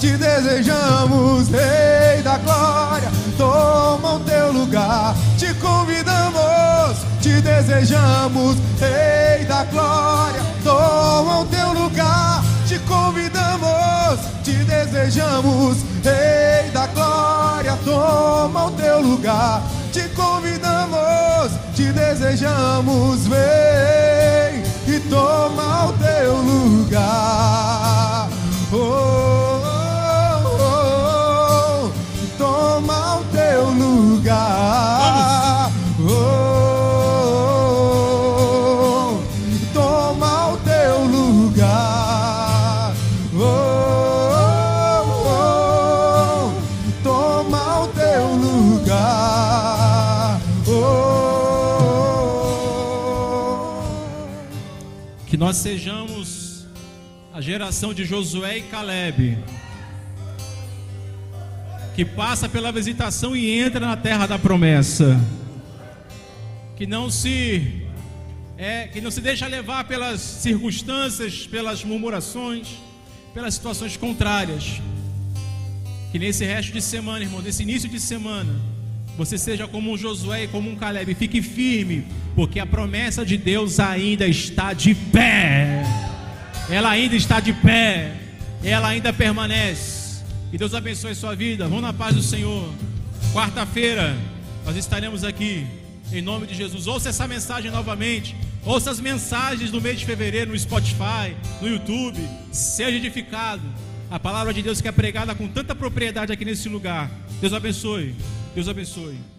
Te desejamos, Rei da Glória. Toma o teu lugar. Te convidamos, te desejamos, Rei da Glória. Toma o teu lugar. Te convidamos, te desejamos, Rei da Glória. Toma o teu lugar. Te convidamos, te desejamos, vem e toma o teu lugar. Oh, toma o teu lugar. Oh, toma o teu lugar. Oh, toma o teu lugar. Oh. Que nós sejamos a geração de Josué e Caleb. Que passa pela visitação e entra na terra da promessa. Que não se é, que não se deixa levar pelas circunstâncias, pelas murmurações, pelas situações contrárias. Que nesse resto de semana, irmão, nesse início de semana, você seja como um Josué e como um Caleb. Fique firme, porque a promessa de Deus ainda está de pé. Ela ainda está de pé. Ela ainda permanece. Que Deus abençoe sua vida. Vamos na paz do Senhor. Quarta-feira, nós estaremos aqui. Em nome de Jesus. Ouça essa mensagem novamente. Ouça as mensagens do mês de fevereiro no Spotify, no YouTube. Seja edificado. A palavra de Deus que é pregada com tanta propriedade aqui nesse lugar. Deus abençoe. Deus abençoe.